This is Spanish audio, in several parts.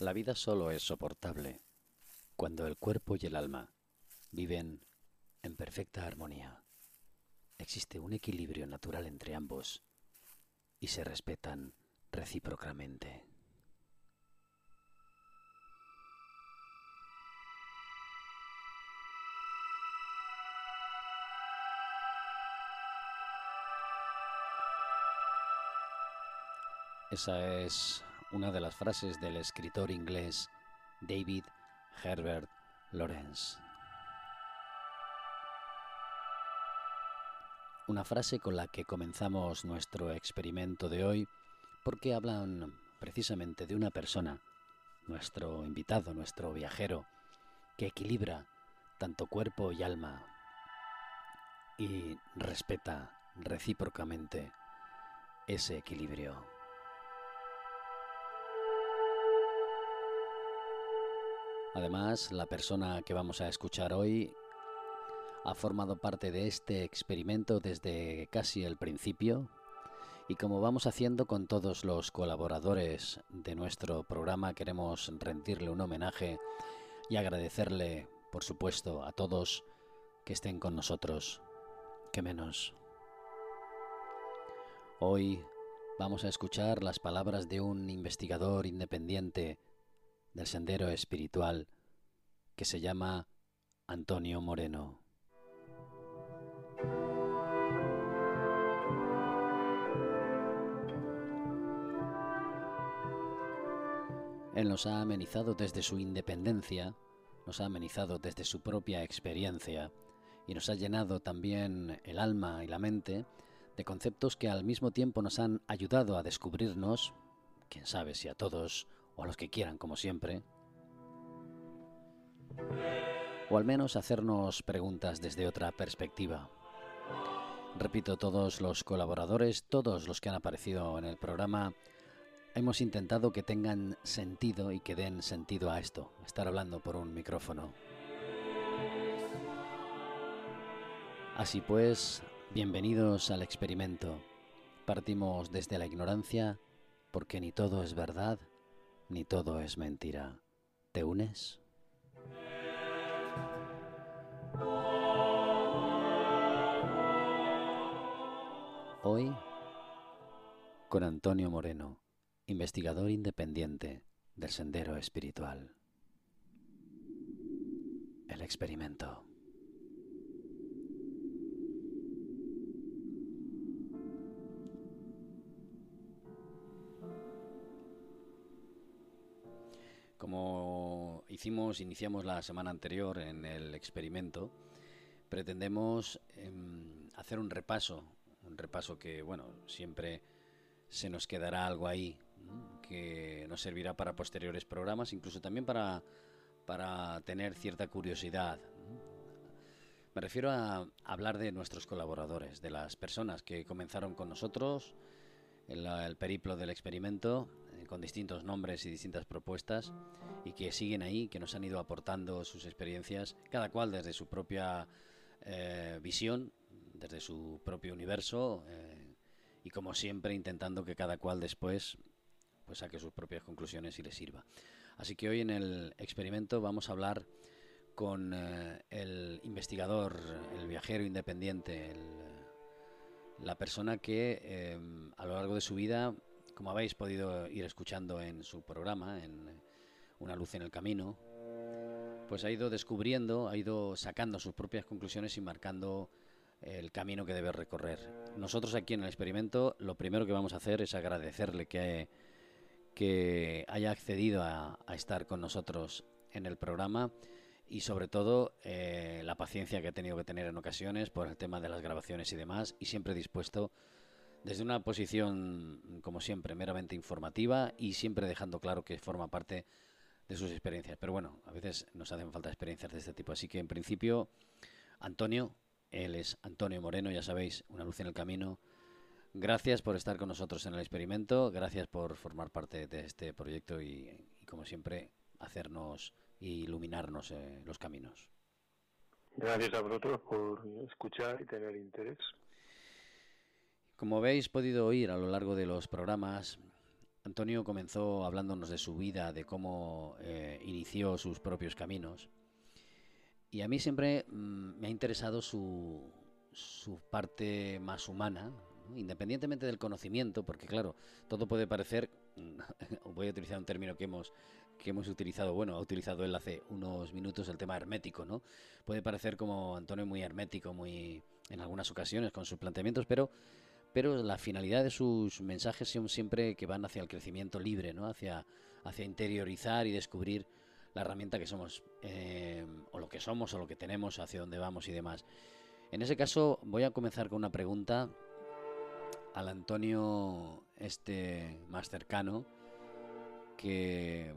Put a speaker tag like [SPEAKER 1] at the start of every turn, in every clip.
[SPEAKER 1] La vida solo es soportable cuando el cuerpo y el alma viven en perfecta armonía. Existe un equilibrio natural entre ambos y se respetan recíprocamente. Esa es una de las frases del escritor inglés David Herbert Lawrence. Una frase con la que comenzamos nuestro experimento de hoy porque hablan precisamente de una persona, nuestro invitado, nuestro viajero, que equilibra tanto cuerpo y alma y respeta recíprocamente ese equilibrio. Además, la persona que vamos a escuchar hoy ha formado parte de este experimento desde casi el principio y como vamos haciendo con todos los colaboradores de nuestro programa, queremos rendirle un homenaje y agradecerle, por supuesto, a todos que estén con nosotros, que menos. Hoy vamos a escuchar las palabras de un investigador independiente del sendero espiritual que se llama Antonio Moreno. Él nos ha amenizado desde su independencia, nos ha amenizado desde su propia experiencia y nos ha llenado también el alma y la mente de conceptos que al mismo tiempo nos han ayudado a descubrirnos, quién sabe si a todos o a los que quieran, como siempre. O al menos hacernos preguntas desde otra perspectiva. Repito, todos los colaboradores, todos los que han aparecido en el programa, hemos intentado que tengan sentido y que den sentido a esto, estar hablando por un micrófono. Así pues, bienvenidos al experimento. Partimos desde la ignorancia porque ni todo es verdad ni todo es mentira. ¿Te unes? Hoy con Antonio Moreno, investigador independiente del Sendero Espiritual. El experimento. Como hicimos, iniciamos la semana anterior en el experimento, pretendemos em, hacer un repaso, un repaso que, bueno, siempre se nos quedará algo ahí, que nos servirá para posteriores programas, incluso también para, para tener cierta curiosidad. Me refiero a hablar de nuestros colaboradores, de las personas que comenzaron con nosotros en el periplo del experimento con distintos nombres y distintas propuestas y que siguen ahí, que nos han ido aportando sus experiencias, cada cual desde su propia eh, visión, desde su propio universo eh, y como siempre intentando que cada cual después pues saque sus propias conclusiones y le sirva. Así que hoy en el experimento vamos a hablar con eh, el investigador, el viajero independiente, la persona que a lo largo de su vida como habéis podido ir escuchando en su programa, en Una luz en el camino, pues ha ido descubriendo, ha ido sacando sus propias conclusiones y marcando el camino que debe recorrer. Nosotros aquí en el experimento lo primero que vamos a hacer es agradecerle que, haya accedido a, estar con nosotros en el programa y sobre todo eh, la paciencia que ha tenido que tener en ocasiones por el tema de las grabaciones y demás y siempre dispuesto desde una posición, como siempre, meramente informativa y siempre dejando claro que forma parte de sus experiencias. Pero bueno, a veces nos hacen falta experiencias de este tipo. Así que en principio, Antonio, él es Antonio Moreno, ya sabéis, una luz en el camino. Gracias por estar con nosotros en el experimento, gracias por formar parte de este proyecto y, como siempre, hacernos e iluminarnos eh, los caminos.
[SPEAKER 2] Gracias a vosotros por escuchar y tener interés.
[SPEAKER 1] Como habéis podido oír a lo largo de los programas, Antonio comenzó hablándonos de su vida, de cómo eh, inició sus propios caminos. Y a mí siempre mm, me ha interesado su, su parte más humana, independientemente del conocimiento, porque claro, todo puede parecer, voy a utilizar un término que hemos que hemos utilizado, bueno, ha utilizado él hace unos minutos el tema hermético, ¿no? Puede parecer como Antonio muy hermético, muy en algunas ocasiones con sus planteamientos, pero pero la finalidad de sus mensajes son siempre que van hacia el crecimiento libre, ¿no? Hacia hacia interiorizar y descubrir la herramienta que somos eh, o lo que somos o lo que tenemos, hacia dónde vamos y demás. En ese caso voy a comenzar con una pregunta al Antonio este más cercano que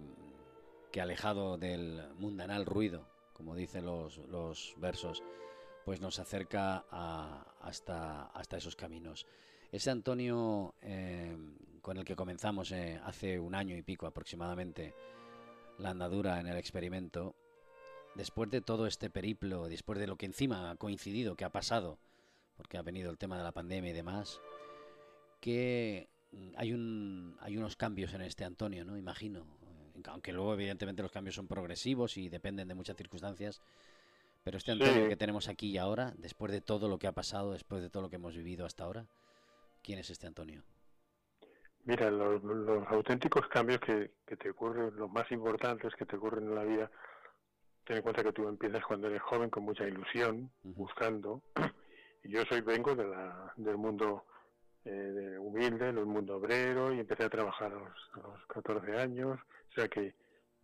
[SPEAKER 1] que alejado del mundanal ruido, como dicen los, los versos, pues nos acerca hasta, esos caminos. Ese Antonio eh, con el que comenzamos eh, hace un año y pico aproximadamente la andadura en el experimento, después de todo este periplo, después de lo que encima ha coincidido, que ha pasado, porque ha venido el tema de la pandemia y demás, que hay unos cambios en este Antonio, ¿no? Imagino, aunque luego evidentemente los cambios son progresivos y dependen de muchas circunstancias, pero este Antonio que tenemos aquí y ahora, después de todo lo que ha pasado, después de todo lo que hemos vivido hasta ahora, ¿quién es este Antonio?
[SPEAKER 2] Mira, los, auténticos cambios que, te ocurren, los más importantes que te ocurren en la vida, ten en cuenta que tú empiezas cuando eres joven con mucha ilusión, buscando, y yo soy vengo de la, del mundo eh, de humilde, del mundo obrero, y empecé a trabajar a los 14 años, o sea que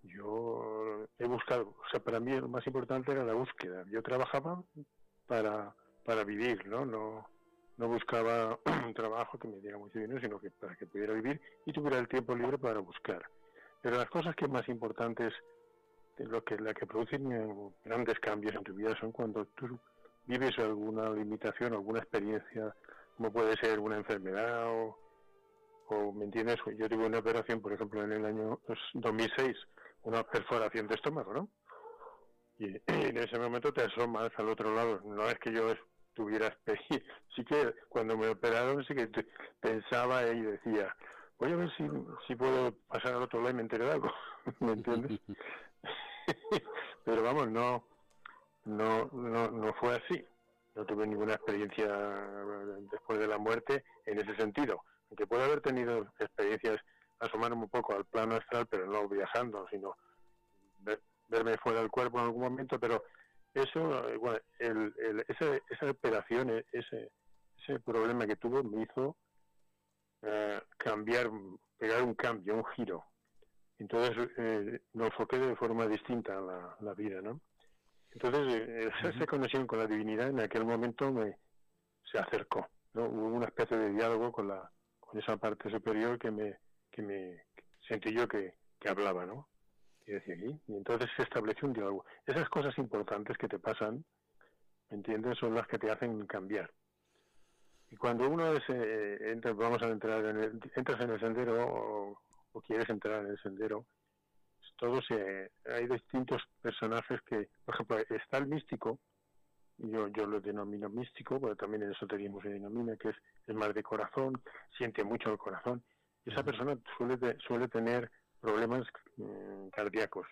[SPEAKER 2] yo he buscado, o sea, para mí lo más importante era la búsqueda. Yo trabajaba para, para vivir, ¿no? No, no buscaba un trabajo que me diera mucho dinero, sino que para que pudiera vivir y tuviera el tiempo libre para buscar. Pero las cosas que más importantes, lo que, la que producen grandes cambios en tu vida son cuando tú vives alguna limitación, alguna experiencia, como puede ser una enfermedad o, o ¿me entiendes? Yo tuve una operación, por ejemplo, en el año 2006, pues, una perforación de estómago, ¿no? Y, en ese momento te asomas al otro lado. No es que yo tuviera experiencia. Sí que cuando me operaron, sí que pensaba y decía, voy a ver si, si puedo pasar al otro lado y me enteré de algo. ¿Me entiendes? Pero vamos, no, no, no, no fue así. No tuve ninguna experiencia después de la muerte en ese sentido que puede haber tenido experiencias asomarme un poco al plano astral, pero no viajando, sino verme fuera del cuerpo en algún momento, pero eso, bueno, el, esa, operación, e, ese, ese problema que tuvo me hizo eh, cambiar, pegar un cambio, un giro. Entonces eh, me enfoqué de forma distinta a la, la vida, ¿no? Entonces eh, esa conexión con la divinidad en aquel momento me se acercó, ¿no? Hubo una especie de diálogo con la con esa parte superior que me, que me sentí yo que, hablaba, ¿no? Y decía aquí. Y entonces se estableció un diálogo. Esas cosas importantes que te pasan, ¿me entiendes? Son las que te hacen cambiar. Y cuando uno es, eh, entra, vamos a entrar en el, entras en el sendero o, quieres entrar en el sendero, todos hay distintos personajes que, por ejemplo, está el místico, yo, yo lo denomino místico, pero también en esoterismo se denomina, que es el mar de corazón, siente mucho el corazón. Esa persona suele, suele tener problemas mm, cardíacos.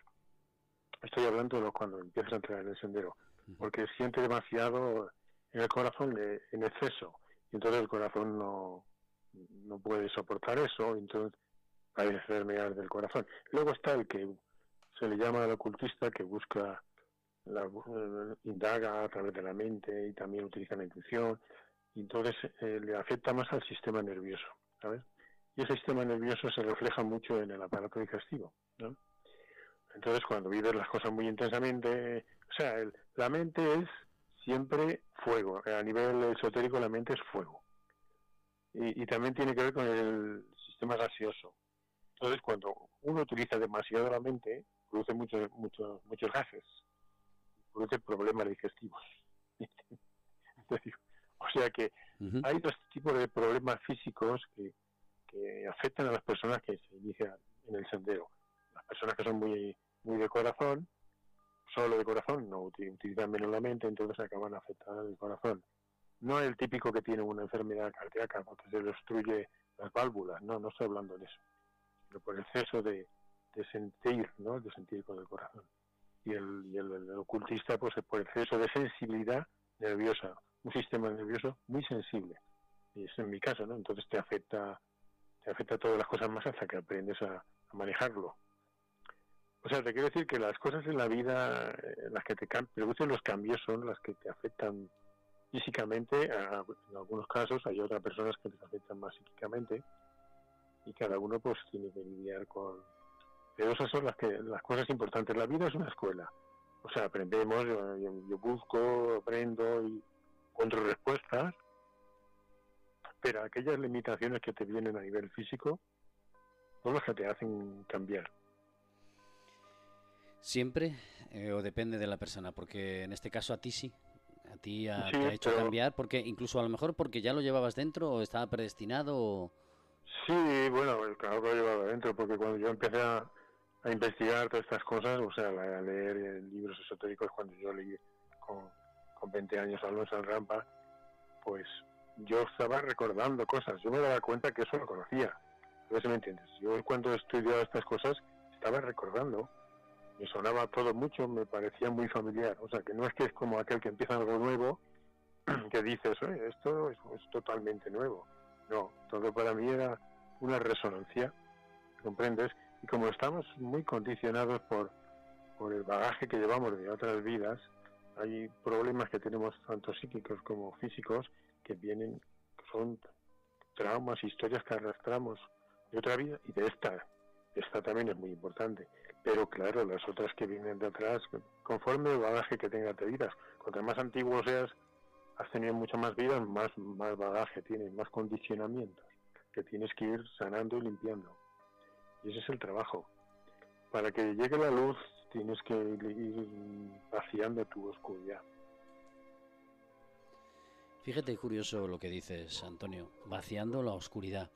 [SPEAKER 2] Estoy hablando de cuando empieza a entrar en el sendero, porque siente demasiado en el corazón eh, en exceso, y entonces el corazón no, no puede soportar eso, entonces hay enfermedades del corazón. Luego está el que se le llama el ocultista, que busca la, eh, indaga a través de la mente y también utiliza la intuición, y entonces eh, le afecta más al sistema nervioso, ¿sabes? Y ese sistema nervioso se refleja mucho en el aparato digestivo, ¿no? Entonces, cuando vives las cosas muy intensamente, o sea, la mente es siempre fuego. A nivel esotérico, la mente es fuego. Y, y, también tiene que ver con el sistema gaseoso. Entonces, cuando uno utiliza demasiado la mente, produce muchos muchos muchos gases produce problemas digestivos. o sea que hay dos tipos de problemas físicos que, afectan a las personas que se inician en el sendero. Las personas que son muy, muy de corazón, solo de corazón, no utilizan menos la mente, entonces acaban afectando el corazón. No es el típico que tiene una enfermedad cardíaca porque se le obstruye las válvulas, no, no estoy hablando de eso. sino por el exceso de, sentir, ¿no? De sentir con el corazón. Y el, y el, ocultista, pues por exceso de sensibilidad nerviosa, un sistema nervioso muy sensible. Y eso en mi caso, ¿no? Entonces te afecta, te afecta todas las cosas más hasta que aprendes a, manejarlo. O sea, te quiero decir que las cosas en la vida, eh, las que te producen los cambios son las que te afectan físicamente, en algunos casos hay otras personas que les afectan más psíquicamente y cada uno pues tiene que lidiar con... Pero esas son las, que, las cosas importantes. La vida es una escuela. O sea, aprendemos, yo, busco, aprendo y encuentro respuestas, pero aquellas limitaciones que te vienen a nivel físico son las que te hacen cambiar.
[SPEAKER 1] Siempre eh, o depende de la persona, porque en este caso a ti sí, a ti ha, te ha hecho cambiar, porque incluso a lo mejor porque ya lo llevabas dentro o estaba predestinado.
[SPEAKER 2] Sí, bueno, claro que lo llevaba dentro, porque cuando yo empecé a, investigar todas estas cosas, o sea, a leer libros esotéricos, cuando yo leí con, con 20 años a Alonso Rampa, pues yo estaba recordando cosas, yo me daba cuenta que eso lo conocía, no sé me entiendes. Yo cuando estudiaba estas cosas estaba recordando me sonaba todo mucho, me parecía muy familiar. O sea, que no es que es como aquel que empieza algo nuevo, que dices, esto es, totalmente nuevo. No, todo para mí era una resonancia, ¿comprendes? Y como estamos muy condicionados por, por el bagaje que llevamos de otras vidas, hay problemas que tenemos tanto psíquicos como físicos que vienen, son traumas, historias que arrastramos de otra vida y de esta. Esta también es muy importante pero claro, las otras que vienen de atrás, conforme el bagaje que tengas de vidas, cuanto más antiguo seas, has tenido mucho más vidas, más, más bagaje tienes, más condicionamientos, que tienes que ir sanando y limpiando. Y ese es el trabajo. Para que llegue la luz, tienes que ir vaciando tu oscuridad.
[SPEAKER 1] Fíjate curioso lo que dices, Antonio, vaciando la oscuridad.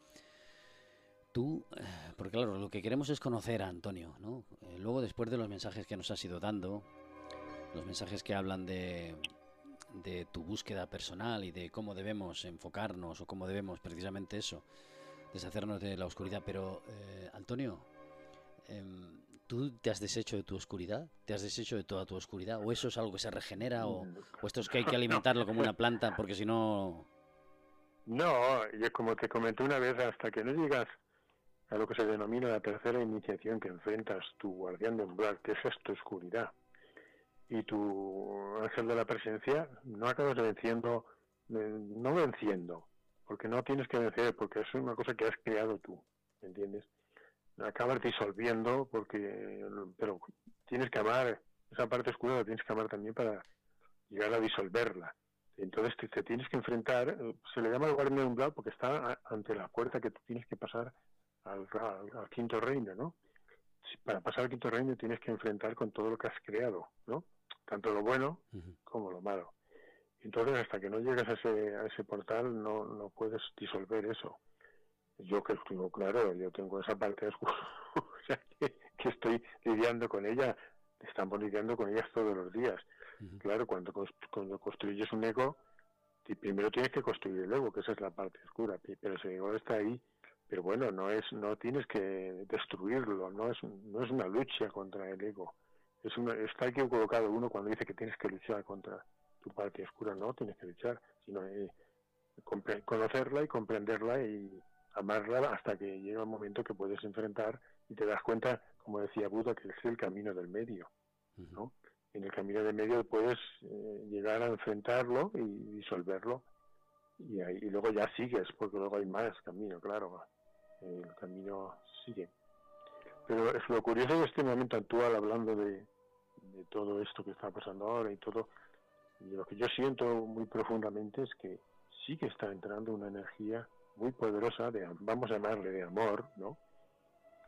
[SPEAKER 1] Tú, eh, porque claro, lo que queremos es conocer a Antonio, ¿no? Eh, luego, después de los mensajes que nos has ido dando, los mensajes que hablan de, tu búsqueda personal y de cómo debemos enfocarnos o cómo debemos precisamente eso, deshacernos de la oscuridad. Pero, eh, Antonio, em, ¿tú te has deshecho de tu oscuridad? ¿Te has deshecho de toda tu oscuridad? ¿O eso es algo que se regenera? ¿O, esto es que hay que alimentarlo como una planta? Porque si no...
[SPEAKER 2] No, yo como te comenté una vez, hasta que no llegas a lo que se denomina la tercera iniciación que enfrentas tu guardián de umbral, que es tu oscuridad, y tu ángel de la presencia, no acabas venciendo, no venciendo, porque no tienes que vencer, porque es una cosa que has creado tú, ¿entiendes? Acabas disolviendo, porque, pero tienes que amar, esa parte oscura la tienes que amar también para llegar a disolverla. Entonces te, tienes que enfrentar, se le llama el guardián de umbral porque está ante la puerta que tú tienes que pasar al, quinto reino, ¿no? Para pasar al quinto reino tienes que enfrentar con todo lo que has creado, ¿no? Tanto lo bueno como lo malo. Entonces, hasta que no llegas a ese, a ese portal, no, no puedes disolver eso. Yo que tengo claro, yo tengo esa parte oscura, o sea, que, estoy lidiando con ella, estamos lidiando con ellas todos los días. Claro, cuando, cuando construyes un ego, primero tienes que construir el ego, que esa es la parte oscura, pero ese ego está ahí pero bueno no es no tienes que destruirlo no es no es una lucha contra el ego es una, está equivocado uno cuando dice que tienes que luchar contra tu parte oscura no tienes que luchar sino eh, conocerla y comprenderla y amarla hasta que llega un momento que puedes enfrentar y te das cuenta como decía Buda que es el camino del medio no en el camino del medio puedes eh, llegar a enfrentarlo y disolverlo. Y, ahí, y luego ya sigues porque luego hay más camino claro el camino sigue. Pero es lo curioso de este momento actual, hablando de, todo esto que está pasando ahora y todo, y lo que yo siento muy profundamente es que sí que está entrando una energía muy poderosa, de, vamos a llamarle de amor, ¿no?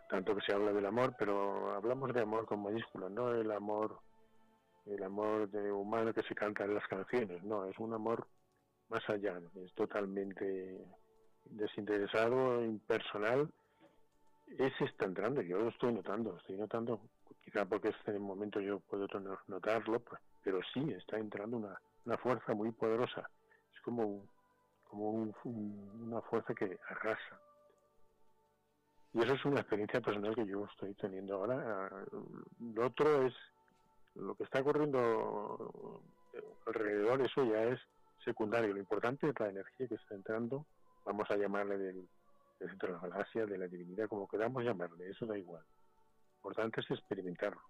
[SPEAKER 2] Tanto que se habla del amor, pero hablamos de amor con mayúsculas, no el amor, el amor de humano que se canta en las canciones, no, es un amor más allá, es totalmente desinteresado, impersonal, ese está entrando, yo lo estoy notando, estoy notando, quizá porque este momento yo puedo notarlo, pues, pero sí está entrando una, una fuerza muy poderosa, es como, como una fuerza que arrasa. Y eso es una experiencia personal que yo estoy teniendo ahora. Lo otro es lo que está ocurriendo alrededor, eso ya es secundario. Lo importante es la energía que está entrando, vamos a llamarle del, centro de la galaxia, de la divinidad, como queramos llamarle, eso da igual. Lo importante es experimentarlo.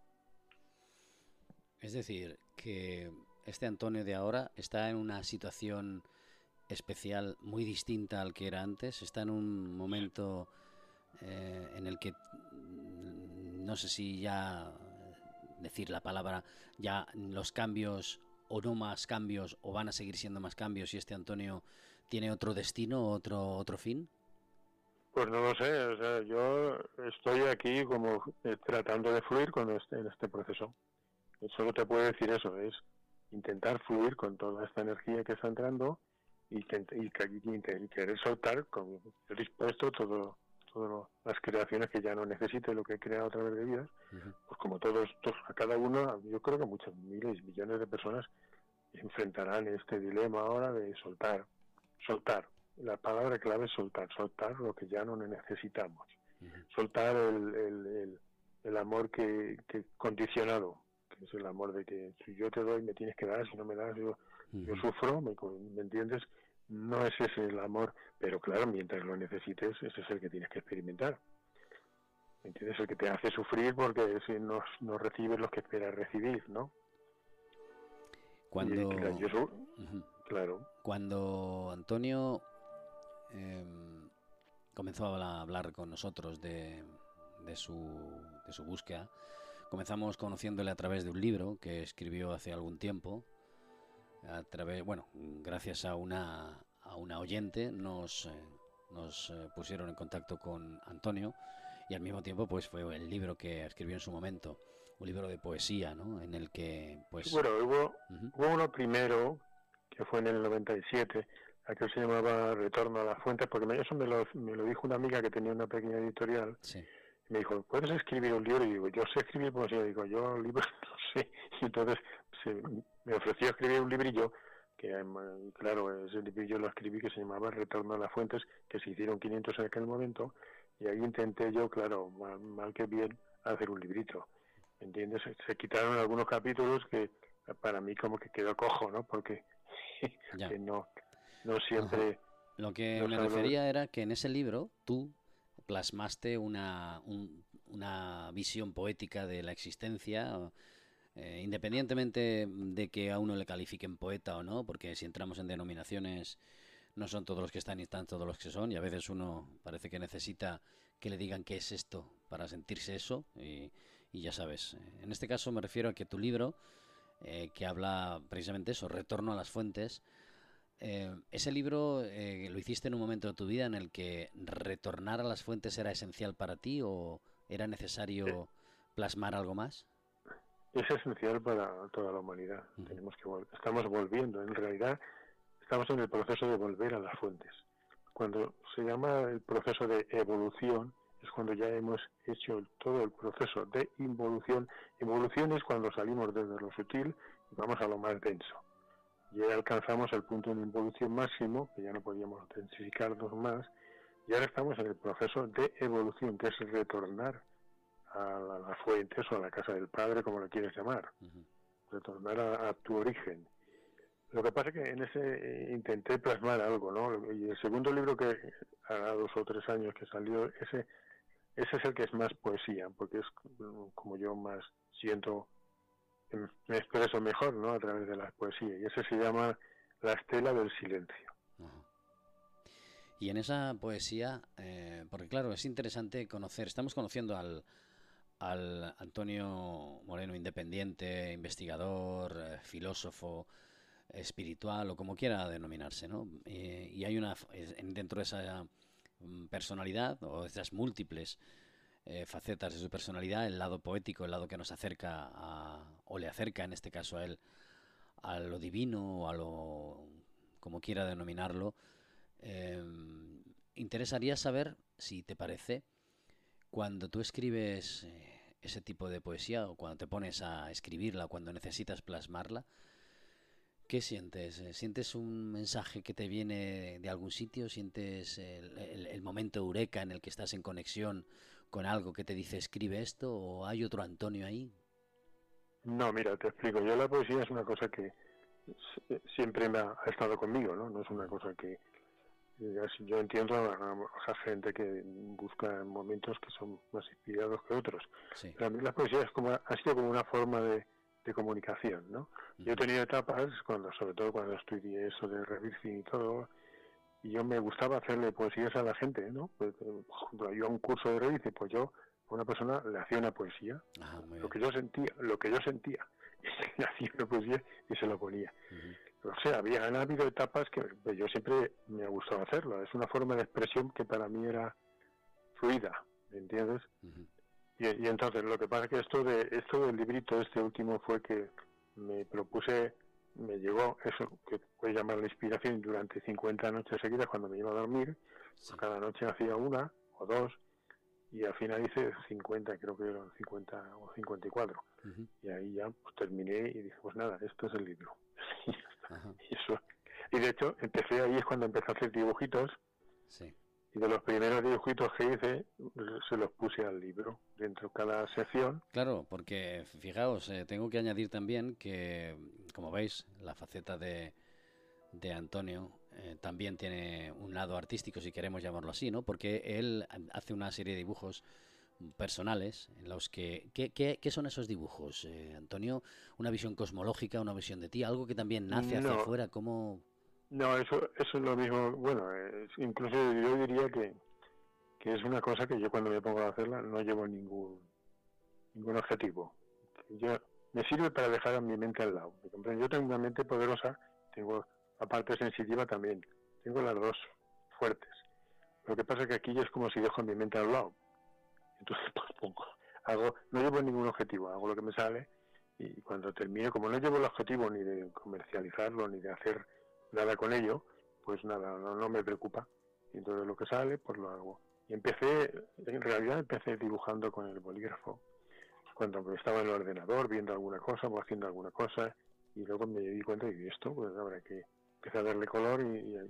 [SPEAKER 1] Es decir, que este Antonio de ahora está en una situación especial muy distinta al que era antes, está en un momento eh, en el que mm, no sé si ya decir la palabra, ya los cambios o no más cambios o van a seguir siendo más cambios y este Antonio tiene otro destino, otro otro fin?
[SPEAKER 2] Pues no lo sé, o sea, yo estoy aquí como eh, tratando de fluir con este, en este proceso. Solo te puedo decir eso, es intentar fluir con toda esta energía que está entrando y, y, y querer soltar con dispuesto todo todas las creaciones que ya no necesite lo que he creado a través de vidas, pues como todos, todos, a cada uno, yo creo que muchos miles, millones de personas enfrentarán este dilema ahora de soltar, soltar. La palabra clave es soltar, soltar lo que ya no necesitamos, soltar el, el, el, amor que, que condicionado, que es el amor de que si yo te doy me tienes que dar, si no me das yo, yo sufro, ¿me, ¿me entiendes? no es ese el amor, pero claro, mientras lo necesites, ese es el que tienes que experimentar. ¿Entiendes? El que te hace sufrir porque si no, no recibes lo que esperas recibir, ¿no?
[SPEAKER 1] Cuando, claro. Cuando Antonio em, comenzó a hablar con nosotros de, de, su, de su búsqueda, comenzamos conociéndole a través de un libro que escribió hace algún tiempo, a través, bueno, gracias a una, a una oyente nos, eh, nos eh, pusieron en contacto con Antonio y al mismo tiempo pues fue el libro que escribió en su momento, un libro de poesía, ¿no? En el que pues...
[SPEAKER 2] Bueno, hubo, hubo uno primero que fue en el 97, aquel se llamaba Retorno a las Fuentes, porque eso me lo, me lo dijo una amiga que tenía una pequeña editorial. Sí me dijo, ¿puedes escribir un libro? Y digo, yo sé escribir poesía. Digo, yo libros no sé. Y entonces me ofreció escribir un librillo, que claro, ese librillo lo escribí que se llamaba Retorno a las Fuentes, que se hicieron 500 en aquel momento. Y ahí intenté yo, claro, mal, que bien, hacer un librito. ¿Entiendes? Se, quitaron algunos capítulos que para mí como que quedó cojo, ¿no? Porque que no, no siempre...
[SPEAKER 1] Lo que me refería era que en ese libro tú plasmaste una, una visión poética de la existencia, eh, independientemente de que a uno le califiquen poeta o no, porque si entramos en denominaciones no son todos los que están y están todos los que son, y a veces uno parece que necesita que le digan qué es esto para sentirse eso, y, ya sabes. En este caso me refiero a que tu libro, eh, que habla precisamente eso, retorno a las fuentes, eh, ¿Ese libro eh, lo hiciste en un momento de tu vida en el que retornar a las fuentes era esencial para ti o era necesario plasmar algo más?
[SPEAKER 2] Es esencial para toda la humanidad. Tenemos que estamos volviendo, en realidad estamos en el proceso de volver a las fuentes. Cuando se llama el proceso de evolución es cuando ya hemos hecho todo el proceso de involución. Evolución es cuando salimos desde lo sutil y vamos a lo más denso ya alcanzamos el punto de involución máximo, que ya no podíamos intensificarnos más, y ahora estamos en el proceso de evolución, que es retornar a las fuentes o a la casa del padre, como lo quieres llamar, retornar a, tu origen. Lo que pasa es que en ese eh, intenté plasmar algo, ¿no? Y el segundo libro que hará dos o tres años que salió, ese, ese es el que es más poesía, porque es como yo más siento me expreso mejor ¿no? a través de la poesía. Y eso se llama La estela del silencio.
[SPEAKER 1] Y en esa poesía, eh, porque claro, es interesante conocer, estamos conociendo al, al Antonio Moreno independiente, investigador, eh, filósofo, espiritual o como quiera denominarse, ¿no? Eh, y hay una, dentro de esa mm, personalidad o de esas múltiples eh, facetas de su personalidad, el lado poético, el lado que nos acerca a, o le acerca en este caso a él a lo divino o a lo como quiera denominarlo. Em, interesaría saber si te parece cuando tú escribes ese tipo de poesía o cuando te pones a escribirla, cuando necesitas plasmarla, ¿Qué sientes? Eh, ¿Sientes un mensaje que te viene de algún sitio? ¿Sientes el, momento eureka en el que estás en conexión con algo que te dice escribe esto? ¿O hay otro Antonio ahí?
[SPEAKER 2] No, mira, te explico. Yo la poesía es una cosa que siempre me ha, estado conmigo, ¿no? No es una cosa que... Yo entiendo a, a gente que busca momentos que son más inspirados que otros. Pero a mí la poesía es como, ha sido como una forma de de comunicación, ¿no? Yo he tenido etapas, cuando sobre todo cuando estudié eso de revirting y todo, y yo me gustaba hacerle poesías a la gente, ¿no? Pues, por ejemplo, yo a un curso de revirting, pues yo a una persona le hacía una poesía, ah, lo que yo sentía, lo que yo sentía, y le hacía una poesía y se lo ponía. O sea, había, han habido etapas que yo siempre me ha gustado hacerlo, es una forma de expresión que para mí era fluida, ¿me entiendes? Y, entonces lo que pasa es que esto de esto del librito este último fue que me propuse me llegó eso que puede llamar la inspiración durante 50 noches seguidas cuando me iba a dormir. Cada noche hacía una o dos y al final hice 50 creo que eran 50 o 54 y ahí ya pues, terminé y dije pues nada esto es el libro y eso y de hecho empecé ahí es cuando empecé a hacer dibujitos sí y de los primeros dibujitos que hice se los puse al libro dentro de cada sección.
[SPEAKER 1] Claro, porque fijaos, eh, tengo que añadir también que, como veis, la faceta de, de Antonio eh, también tiene un lado artístico, si queremos llamarlo así, ¿no? Porque él hace una serie de dibujos personales en los que... ¿Qué, qué, son esos dibujos, eh, Antonio? ¿Una visión cosmológica, una visión de ti? ¿Algo que también nace hacia afuera? ¿Cómo...?
[SPEAKER 2] No, eso, eso es lo mismo. Bueno, incluso yo diría que, que es una cosa que yo cuando me pongo a hacerla no llevo ningún ningún objetivo. Yo, me sirve para dejar a mi mente al lado. Yo tengo una mente poderosa, tengo la parte sensitiva también. Tengo las dos fuertes. Lo que pasa es que aquí es como si dejo mi mente al lado. Entonces, pues pongo, hago, no llevo ningún objetivo, hago lo que me sale y cuando termine, como no llevo el objetivo ni de comercializarlo, ni de hacer nada con ello, pues nada, no, me preocupa. Y entonces lo que sale, pues lo hago. Y empecé, en realidad empecé dibujando con el bolígrafo. Cuando estaba en el ordenador viendo alguna cosa o haciendo alguna cosa, y luego me di cuenta de esto, pues habrá que empezar a darle color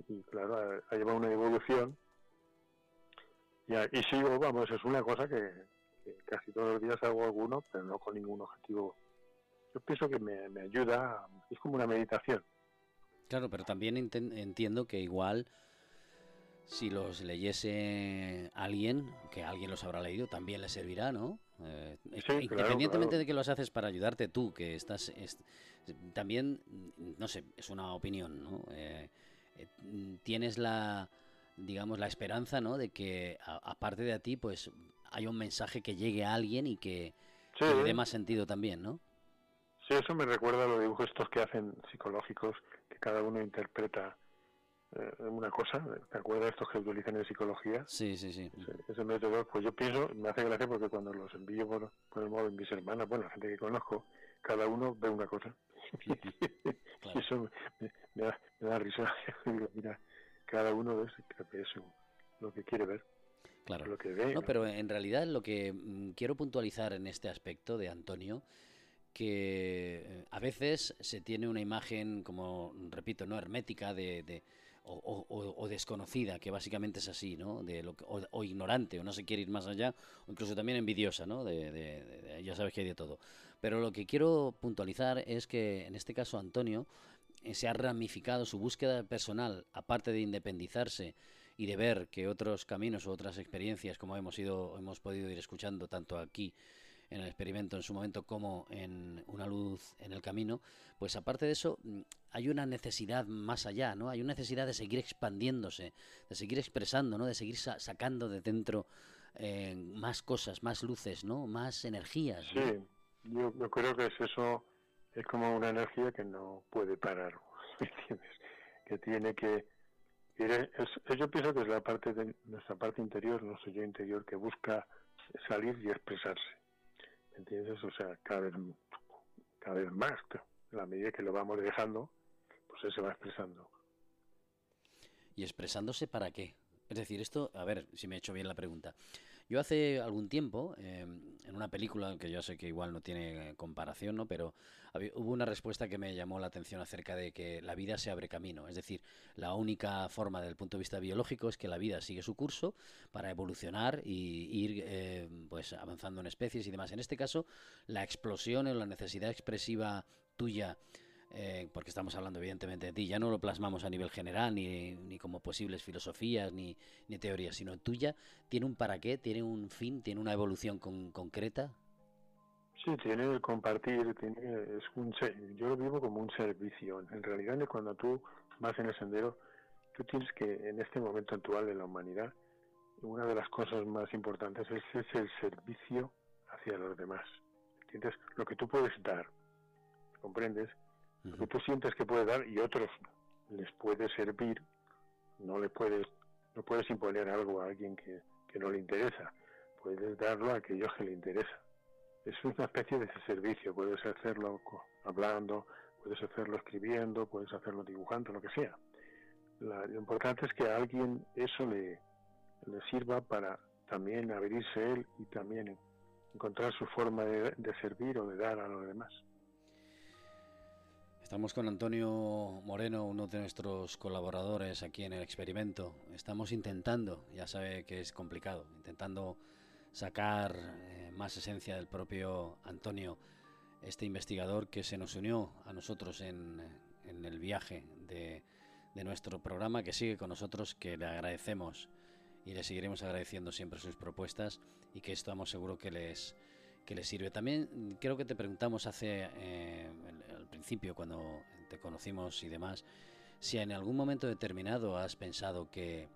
[SPEAKER 2] y, claro, ha, llevado una evolución. Y, y sigo, vamos, es una cosa que, casi todos los días hago alguno, pero no con ningún objetivo. Yo pienso que me, me ayuda, es como una meditación
[SPEAKER 1] Claro, pero también entiendo que igual si los leyese alguien, que alguien los habrá leído, también le servirá, ¿no? Eh, independientemente de que los haces para ayudarte tú, que estás... también, no sé, es una opinión, ¿no? Eh, eh, tienes la, digamos, la esperanza, ¿no? De que aparte de a ti, pues hay un mensaje que llegue a alguien y que, que le dé más sentido también, ¿no?
[SPEAKER 2] Sí, eso me recuerda a los dibujos estos que hacen psicológicos, que cada uno interpreta eh, una cosa. ¿Te acuerdas de estos que utilizan en psicología?
[SPEAKER 1] Sí, sí, sí.
[SPEAKER 2] Ese, método, pues yo pienso, me hace gracia porque cuando los envío por, por el móvil mis hermanas, bueno, la gente que conozco, cada uno ve una cosa. y eso me, da, risa. mira, cada uno ve eso, lo que quiere ver.
[SPEAKER 1] Claro. Lo que ve, no, pero en realidad lo que mm, quiero puntualizar en este aspecto de Antonio que eh, a veces se tiene una imagen, como repito, no hermética de, o, desconocida, que básicamente es así, ¿no? De lo, o, ignorante, o no se quiere ir más allá, o incluso también envidiosa, ¿no? De, ya sabes que hay de todo. Pero lo que quiero puntualizar es que en este caso Antonio se ha ramificado su búsqueda personal, aparte de independizarse y de ver que otros caminos o otras experiencias, como hemos ido, hemos podido ir escuchando tanto aquí en el experimento en su momento como en una luz en el camino, pues aparte de eso mm, hay una necesidad más allá, ¿no? Hay una necesidad de seguir expandiéndose, de seguir expresando, ¿no? De seguir sacando de dentro eh, más cosas, más luces, ¿no? Más energías.
[SPEAKER 2] Sí, yo, creo que es eso, es como una energía que no puede parar, ¿me entiendes? Que tiene que yo pienso que es la parte de nuestra parte interior, nuestro yo interior, que busca salir y expresarse. ¿entiendes? O sea, cada vez, cada vez más, a la medida que lo vamos dejando, pues él se va expresando.
[SPEAKER 1] ¿Y expresándose para qué? Es decir, esto, a ver si me he hecho bien la pregunta. Yo hace algún tiempo, em, en una película que yo sé que igual no tiene comparación, ¿no? pero hubo una respuesta que me llamó la atención acerca de que la vida se abre camino. Es decir, la única forma desde el punto de vista biológico es que la vida sigue su curso para evolucionar y ir eh, pues avanzando en especies y demás. En este caso, la explosión o la necesidad expresiva tuya eh, porque estamos hablando evidentemente de ti, ya no lo plasmamos a nivel general, ni, ni como posibles filosofías, ni, ni, teorías, sino tuya, ¿tiene un para qué? ¿Tiene un fin? ¿Tiene una evolución concreta?
[SPEAKER 2] Sí, tiene el compartir, tiene, es un, yo lo vivo como un servicio. En realidad, cuando tú vas en el sendero, tú tienes que, en este momento actual de la humanidad, una de las cosas más importantes es, es el servicio hacia los demás. ¿Entiendes? Lo que tú puedes dar, ¿comprendes? Que tú sientes que puedes dar y otros les puede servir, no le puedes, no puedes imponer algo a alguien que, que no le interesa, puedes darlo a aquellos que le interesa. Es una especie de servicio, puedes hacerlo hablando, puedes hacerlo escribiendo, puedes hacerlo dibujando, lo que sea. lo importante es que a alguien eso le, le sirva para también abrirse él y también encontrar su forma de, de servir o de dar a los demás.
[SPEAKER 1] Estamos con Antonio Moreno, uno de nuestros colaboradores aquí en el experimento. Estamos intentando, ya sabe que es complicado, intentando sacar eh, más esencia del propio Antonio, este investigador que se nos unió a nosotros en, el viaje de, nuestro programa, que sigue con nosotros, que le agradecemos y le seguiremos agradeciendo siempre sus propuestas y que estamos seguros que les, que les sirve. También creo que te preguntamos hace eh, al principio, cuando te conocimos y demás, si en algún momento determinado has pensado que,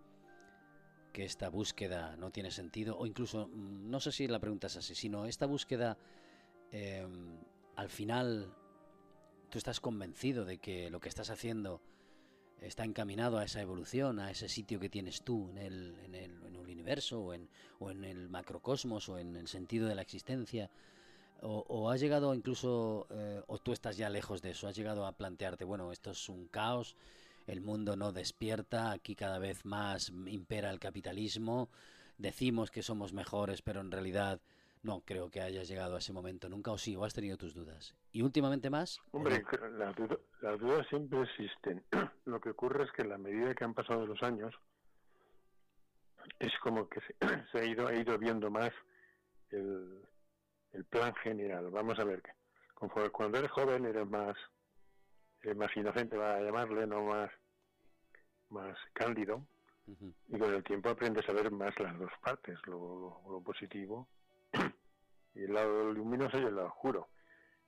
[SPEAKER 1] que esta búsqueda no tiene sentido, o incluso, mm, no sé si la pregunta es así, sino esta búsqueda, em, al final, tú estás convencido de que lo que estás haciendo está encaminado a esa evolución, a ese sitio que tienes tú en el, en el, universo o en, o en, el macrocosmos o en el sentido de la existencia. O, o has llegado incluso, eh, o tú estás ya lejos de eso, has llegado a plantearte, bueno, esto es un caos, el mundo no despierta, aquí cada vez más impera el capitalismo, decimos que somos mejores, pero en realidad no creo que hayas llegado a ese momento nunca, o sí, o has tenido tus dudas. ¿Y últimamente más?
[SPEAKER 2] Hombre, las, dudas siempre existen. Lo que ocurre es que en la medida que han pasado los años, es como que se, ha, ido, ha ido viendo más el, plan general. Vamos a ver, conforme cuando eres joven eres más, más inocente, va a llamarle, no más, más cándido. Y con el tiempo aprendes a ver más las dos partes, lo, lo positivo y el lado luminoso y el lado oscuro.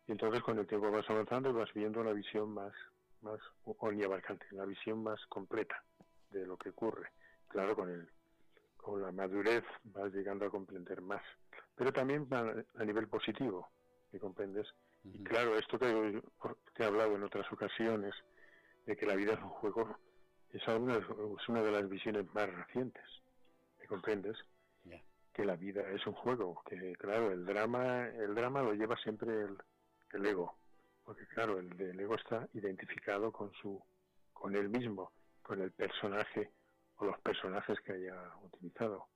[SPEAKER 2] Y entonces con el tiempo vas avanzando y vas viendo la visión más, más omniabarcante, la visión más completa de lo que ocurre. Claro, con el con la madurez vas llegando a comprender más. Pero también a, nivel positivo, que comprendes. Y claro, esto que te he hablado en otras ocasiones, de que la vida es un juego, es una, es una de las visiones más recientes, ¿me comprendes? que la vida es un juego, que claro, el drama, el drama lo lleva siempre el, ego, porque claro, el, ego está identificado con su, con él mismo, con el personaje o los personajes que haya utilizado.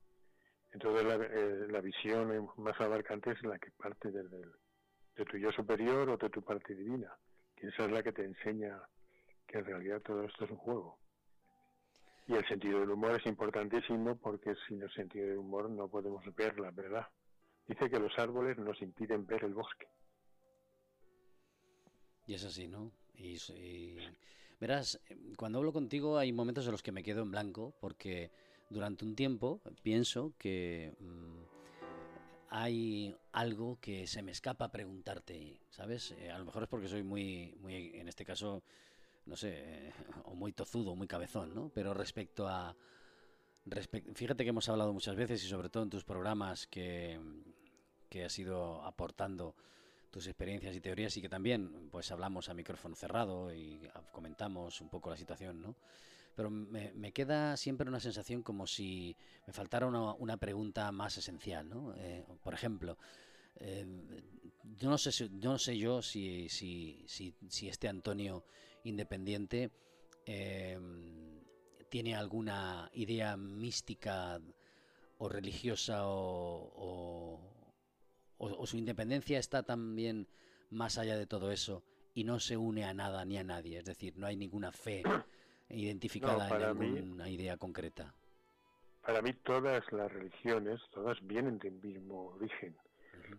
[SPEAKER 2] Entonces la, eh, la visión más abarcante es la que parte de tu yo superior o de tu parte divina, que esa es la que te enseña que en realidad todo esto es un juego. Y el sentido del humor es importantísimo porque sin el sentido del humor no podemos ver la verdad. Dice que los árboles nos impiden ver el bosque.
[SPEAKER 1] Y es así, ¿no? Verás, cuando hablo contigo hay momentos en los que me quedo en blanco porque durante un tiempo pienso que mm, hay algo que se me escapa preguntarte, ¿sabes? Eh, a lo mejor es porque soy muy, muy, en este caso, no sé, o muy tozudo, muy cabezón, ¿no? Pero respecto a... fíjate que hemos hablado muchas veces y sobre todo en tus programas que, que has ido aportando tus experiencias y teorías y que también pues hablamos a micrófono cerrado y comentamos un poco la situación, ¿no? Pero me, me queda siempre una sensación como si me faltara una, una pregunta más esencial, ¿no? Eh, por ejemplo, eh, yo no sé, yo no sé yo si, este Antonio independiente eh, tiene alguna idea mística o religiosa o, o, su independencia está también más allá de todo eso y no se une a nada ni a nadie, es decir, no hay ninguna fe identificada en ninguna idea concreta.
[SPEAKER 2] Para mí todas las religiones, todas vienen del mismo origen.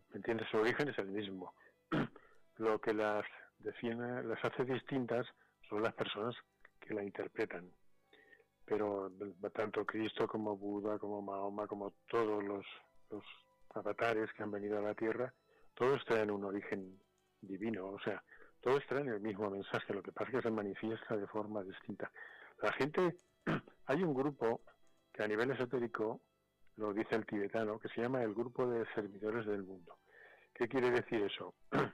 [SPEAKER 2] ¿Me entiendes? Su origen es el mismo. Lo que las define, las hace distintas son las personas que la interpretan. Pero tanto Cristo como Buda, como Mahoma, como todos los, los avatares que han venido a la Tierra, todos traen un origen divino, o sea, todos traen el mismo mensaje, lo que pasa es que se manifiesta de forma distinta. La gente, hay un grupo que a nivel esotérico, lo dice el tibetano, que se llama el grupo de servidores del mundo. ¿Qué quiere decir eso?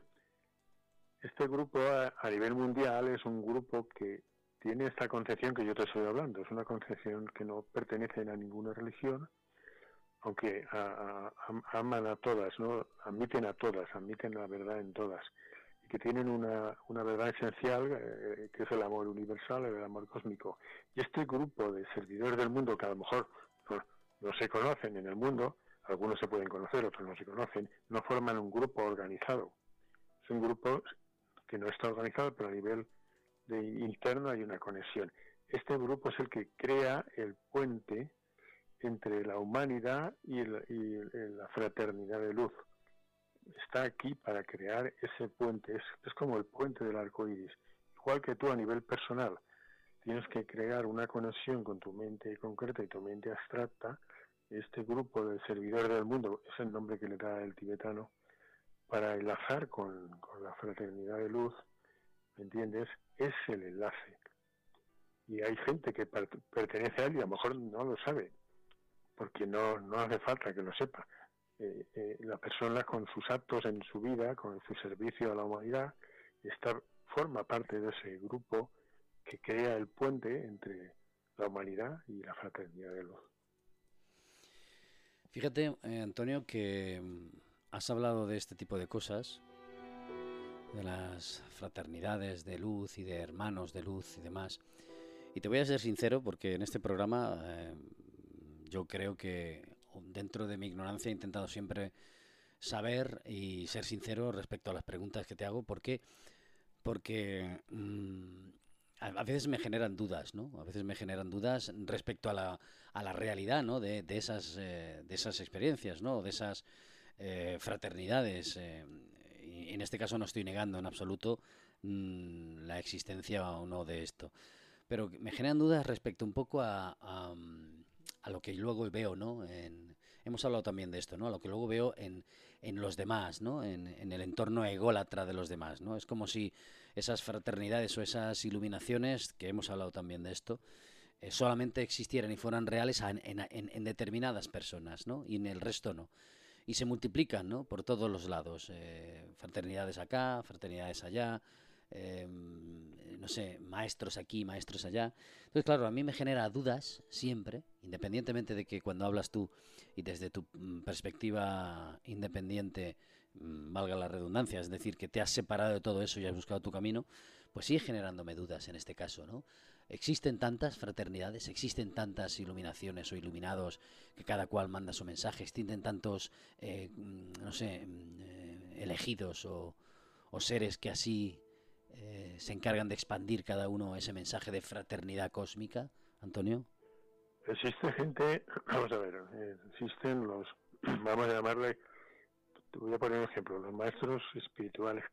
[SPEAKER 2] Este grupo a, nivel mundial es un grupo que tiene esta concepción que yo te estoy hablando, es una concepción que no pertenece a ninguna religión, aunque aman a todas, ¿no? admiten a todas, admiten la verdad en todas, que tienen una, una verdad esencial, eh, que es el amor universal, el amor cósmico. Y este grupo de servidores del mundo, que a lo mejor no se conocen en el mundo, algunos se pueden conocer, otros no se conocen, no forman un grupo organizado. Es un grupo que no está organizado, pero a nivel de interno hay una conexión. Este grupo es el que crea el puente entre la humanidad y, la fraternidad de luz. Está aquí para crear ese puente, es, es como el puente del arco iris. Igual que tú a nivel personal, tienes que crear una conexión con tu mente concreta y tu mente abstracta. Este grupo de servidores del mundo es el nombre que le da el tibetano para enlazar con, la fraternidad de luz, ¿me entiendes? Es el enlace. Y hay gente que pertenece a él y a lo mejor no lo sabe, porque no, no hace falta que lo sepa. Eh, eh, la persona con sus actos en su vida, con su servicio a la humanidad, forma parte de ese grupo que crea el puente entre la humanidad y la fraternidad de luz.
[SPEAKER 1] Fíjate, eh, Antonio, que mm, has hablado de este tipo de cosas, de las fraternidades de luz y de hermanos de luz y demás. Y te voy a ser sincero porque en este programa yo creo que dentro de mi ignorancia he intentado siempre saber y ser sincero respecto a las preguntas que te hago. ¿Por qué? Porque mm, a, veces me generan dudas, ¿no? A veces me generan dudas respecto a la, a la realidad, ¿no? De, de esas, eh, de esas experiencias, ¿no? De esas eh, fraternidades. Eh, en este caso no estoy negando en absoluto mm, la existencia o no de esto. Pero me generan dudas respecto un poco a, a, lo que luego veo, ¿no? hemos hablado también de esto, ¿no? A lo que luego veo en, en los demás, ¿no? En, en, el entorno ególatra de los demás, ¿no? Es como si esas fraternidades o esas iluminaciones, que hemos hablado también de esto, eh, solamente existieran y fueran reales en, en, en, determinadas personas, ¿no? Y en el resto no y se multiplican ¿no? por todos los lados. Eh, fraternidades acá, fraternidades allá, em, no sé, maestros aquí, maestros allá. Entonces, claro, a mí me genera dudas siempre, independientemente de que cuando hablas tú y desde tu mm, perspectiva independiente, mm, valga la redundancia, es decir, que te has separado de todo eso y has buscado tu camino, pues sigue generándome dudas en este caso, ¿no? Existen tantas fraternidades, existen tantas iluminaciones o iluminados que cada cual manda su mensaje, existen tantos, eh, mm, no sé, eh, elegidos o, seres que así eh, se encargan de expandir cada uno ese mensaje de fraternidad cósmica, Antonio.
[SPEAKER 2] Existe gente, vamos a ver, existen los, vamos a llamarle, te voy a poner un ejemplo, los maestros espirituales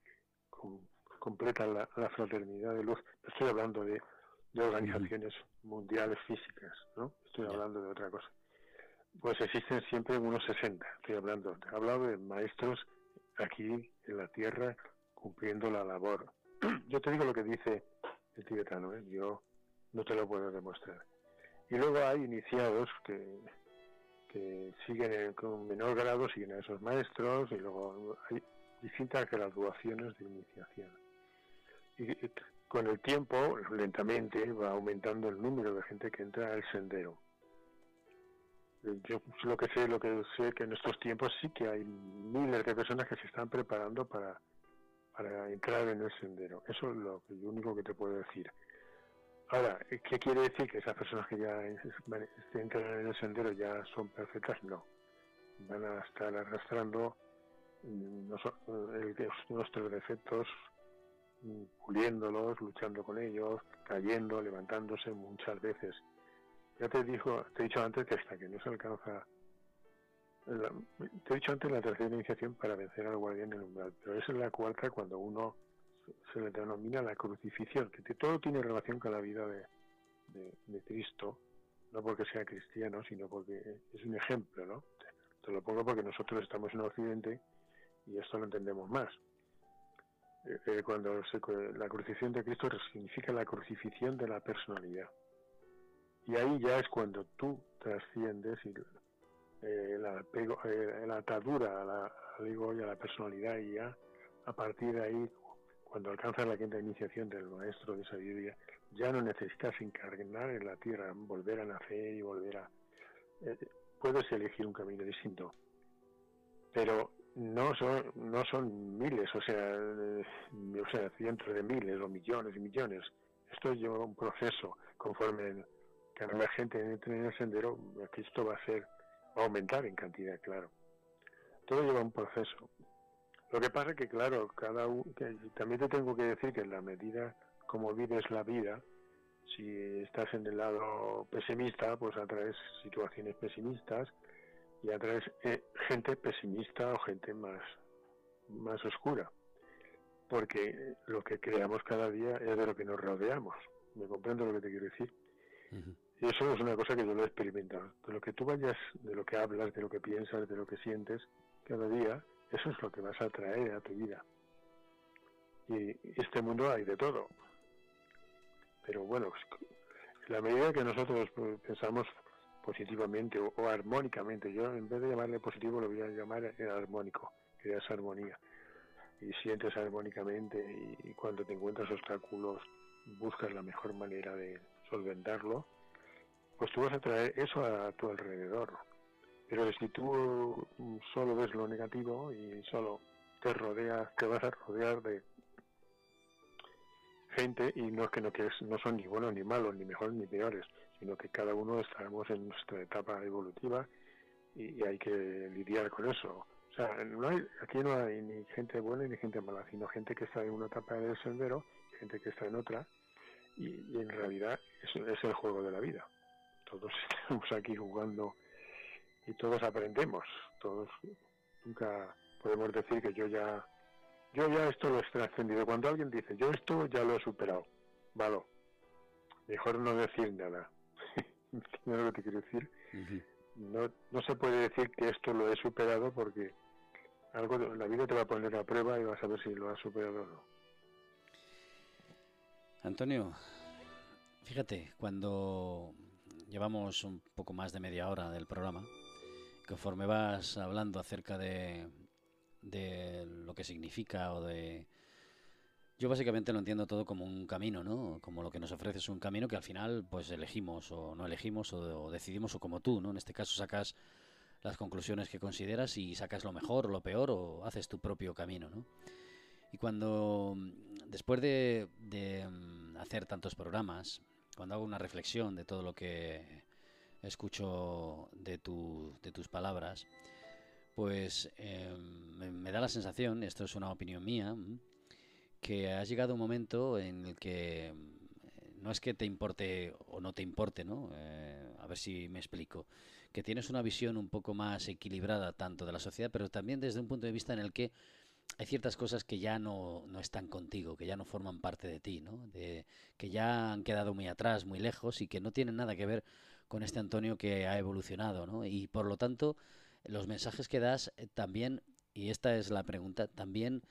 [SPEAKER 2] completan la, la fraternidad de luz. Estoy hablando de de organizaciones mundiales físicas, ¿no? Estoy hablando de otra cosa. Pues existen siempre unos 60, estoy hablando. He hablado de maestros aquí en la tierra cumpliendo la labor. Yo te digo lo que dice el tibetano, ¿eh? yo no te lo puedo demostrar. Y luego hay iniciados que, siguen con menor grado, siguen a esos maestros, y luego hay distintas graduaciones de iniciación. Y con el tiempo, lentamente, va aumentando el número de gente que entra al sendero. Yo lo que sé, lo que sé que en estos tiempos sí que hay miles de personas que se están preparando para, para entrar en el sendero. Eso es lo, único que te puedo decir. Ahora, ¿qué quiere decir que esas personas que ya entran en el sendero ya son perfectas? No. Van a estar arrastrando mm, nuestros defectos, mm, puliéndolos, luchando con ellos, cayendo, levantándose muchas veces. Ya te, dijo, te he dicho antes que hasta que no se alcanza te he dicho antes la tercera iniciación para vencer al guardián en el umbral, pero esa es la cuarta cuando uno se le denomina la crucifixión, que todo tiene relación con la vida de, Cristo, no porque sea cristiano, sino porque es un ejemplo, ¿no? Te, lo pongo porque nosotros estamos en Occidente y esto lo entendemos más. Eh, eh, cuando la crucifixión de Cristo significa la crucifixión de la personalidad. Y ahí ya es cuando tú trasciendes y eh, la, eh, la, atadura a la, digo, y a la personalidad y ya a partir de ahí, cuando alcanzas la quinta iniciación del maestro de sabiduría, ya no necesitas encarnar en la tierra, volver a nacer y volver a... Eh, puedes elegir un camino distinto, pero no son, no son miles, o sea, o sea, cientos de miles o millones y millones. Esto lleva un proceso conforme que la gente entre en el sendero, que esto va a ser aumentar en cantidad, claro. Todo lleva un proceso. Lo que pasa es que, claro, cada uno, también te tengo que decir que en la medida como vives la vida, si estás en el lado pesimista, pues atraes situaciones pesimistas y atraes eh, gente pesimista o gente más, más oscura. Porque lo que creamos cada día es de lo que nos rodeamos. ¿Me comprendo lo que te quiero decir? Y eso es una cosa que yo lo he experimentado. De lo que tú vayas, de lo que hablas, de lo que piensas, de lo que sientes cada día, eso es lo que vas a traer a tu vida. Y este mundo hay de todo. Pero bueno, en la medida que nosotros pensamos positivamente o, armónicamente, yo en vez de llamarle positivo lo voy a llamar armónico, que armonía. Y sientes armónicamente y cuando te encuentras obstáculos buscas la mejor manera de solventarlo pues tú vas a traer eso a tu alrededor. Pero si tú solo ves lo negativo y solo te rodeas, te vas a rodear de gente y no es que no, que no son ni buenos ni malos, ni mejores ni peores, sino que cada uno estaremos en nuestra etapa evolutiva y, hay que lidiar con eso. O sea, no hay, aquí no hay ni gente buena ni gente mala, sino gente que está en una etapa del sendero, gente que está en otra, y, en realidad eso es el juego de la vida todos estamos aquí jugando y todos aprendemos, todos nunca podemos decir que yo ya yo ya esto lo he trascendido. Cuando alguien dice yo esto ya lo he superado, vale, mejor no decir nada. lo que te quiero decir? no, no se puede decir que esto lo he superado porque algo la vida te va a poner a prueba y vas a ver si lo has superado o no.
[SPEAKER 1] Antonio, fíjate, cuando llevamos un poco más de media hora del programa. Conforme vas hablando acerca de, de lo que significa o de... Yo básicamente lo entiendo todo como un camino, ¿no? Como lo que nos ofrece es un camino que al final pues elegimos o no elegimos o, decidimos o como tú, ¿no? En este caso sacas las conclusiones que consideras y sacas lo mejor o lo peor o haces tu propio camino, ¿no? Y cuando después de, de mm, hacer tantos programas cuando hago una reflexión de todo lo que escucho de, de tus palabras, pues em, me, da la sensación, esto es una opinión mía, que has llegado un momento en el que em, no es que te importe o no te importe, ¿no? Eh, a ver si me explico. Que tienes una visión un poco más equilibrada tanto de la sociedad, pero también desde un punto de vista en el que hay ciertas cosas que ya no, no, están contigo, que ya no forman parte de ti, ¿no? De, que ya han quedado muy atrás, muy lejos y que no tienen nada que ver con este Antonio que ha evolucionado, ¿no? Y por lo tanto, los mensajes que das eh, también, y esta es la pregunta, también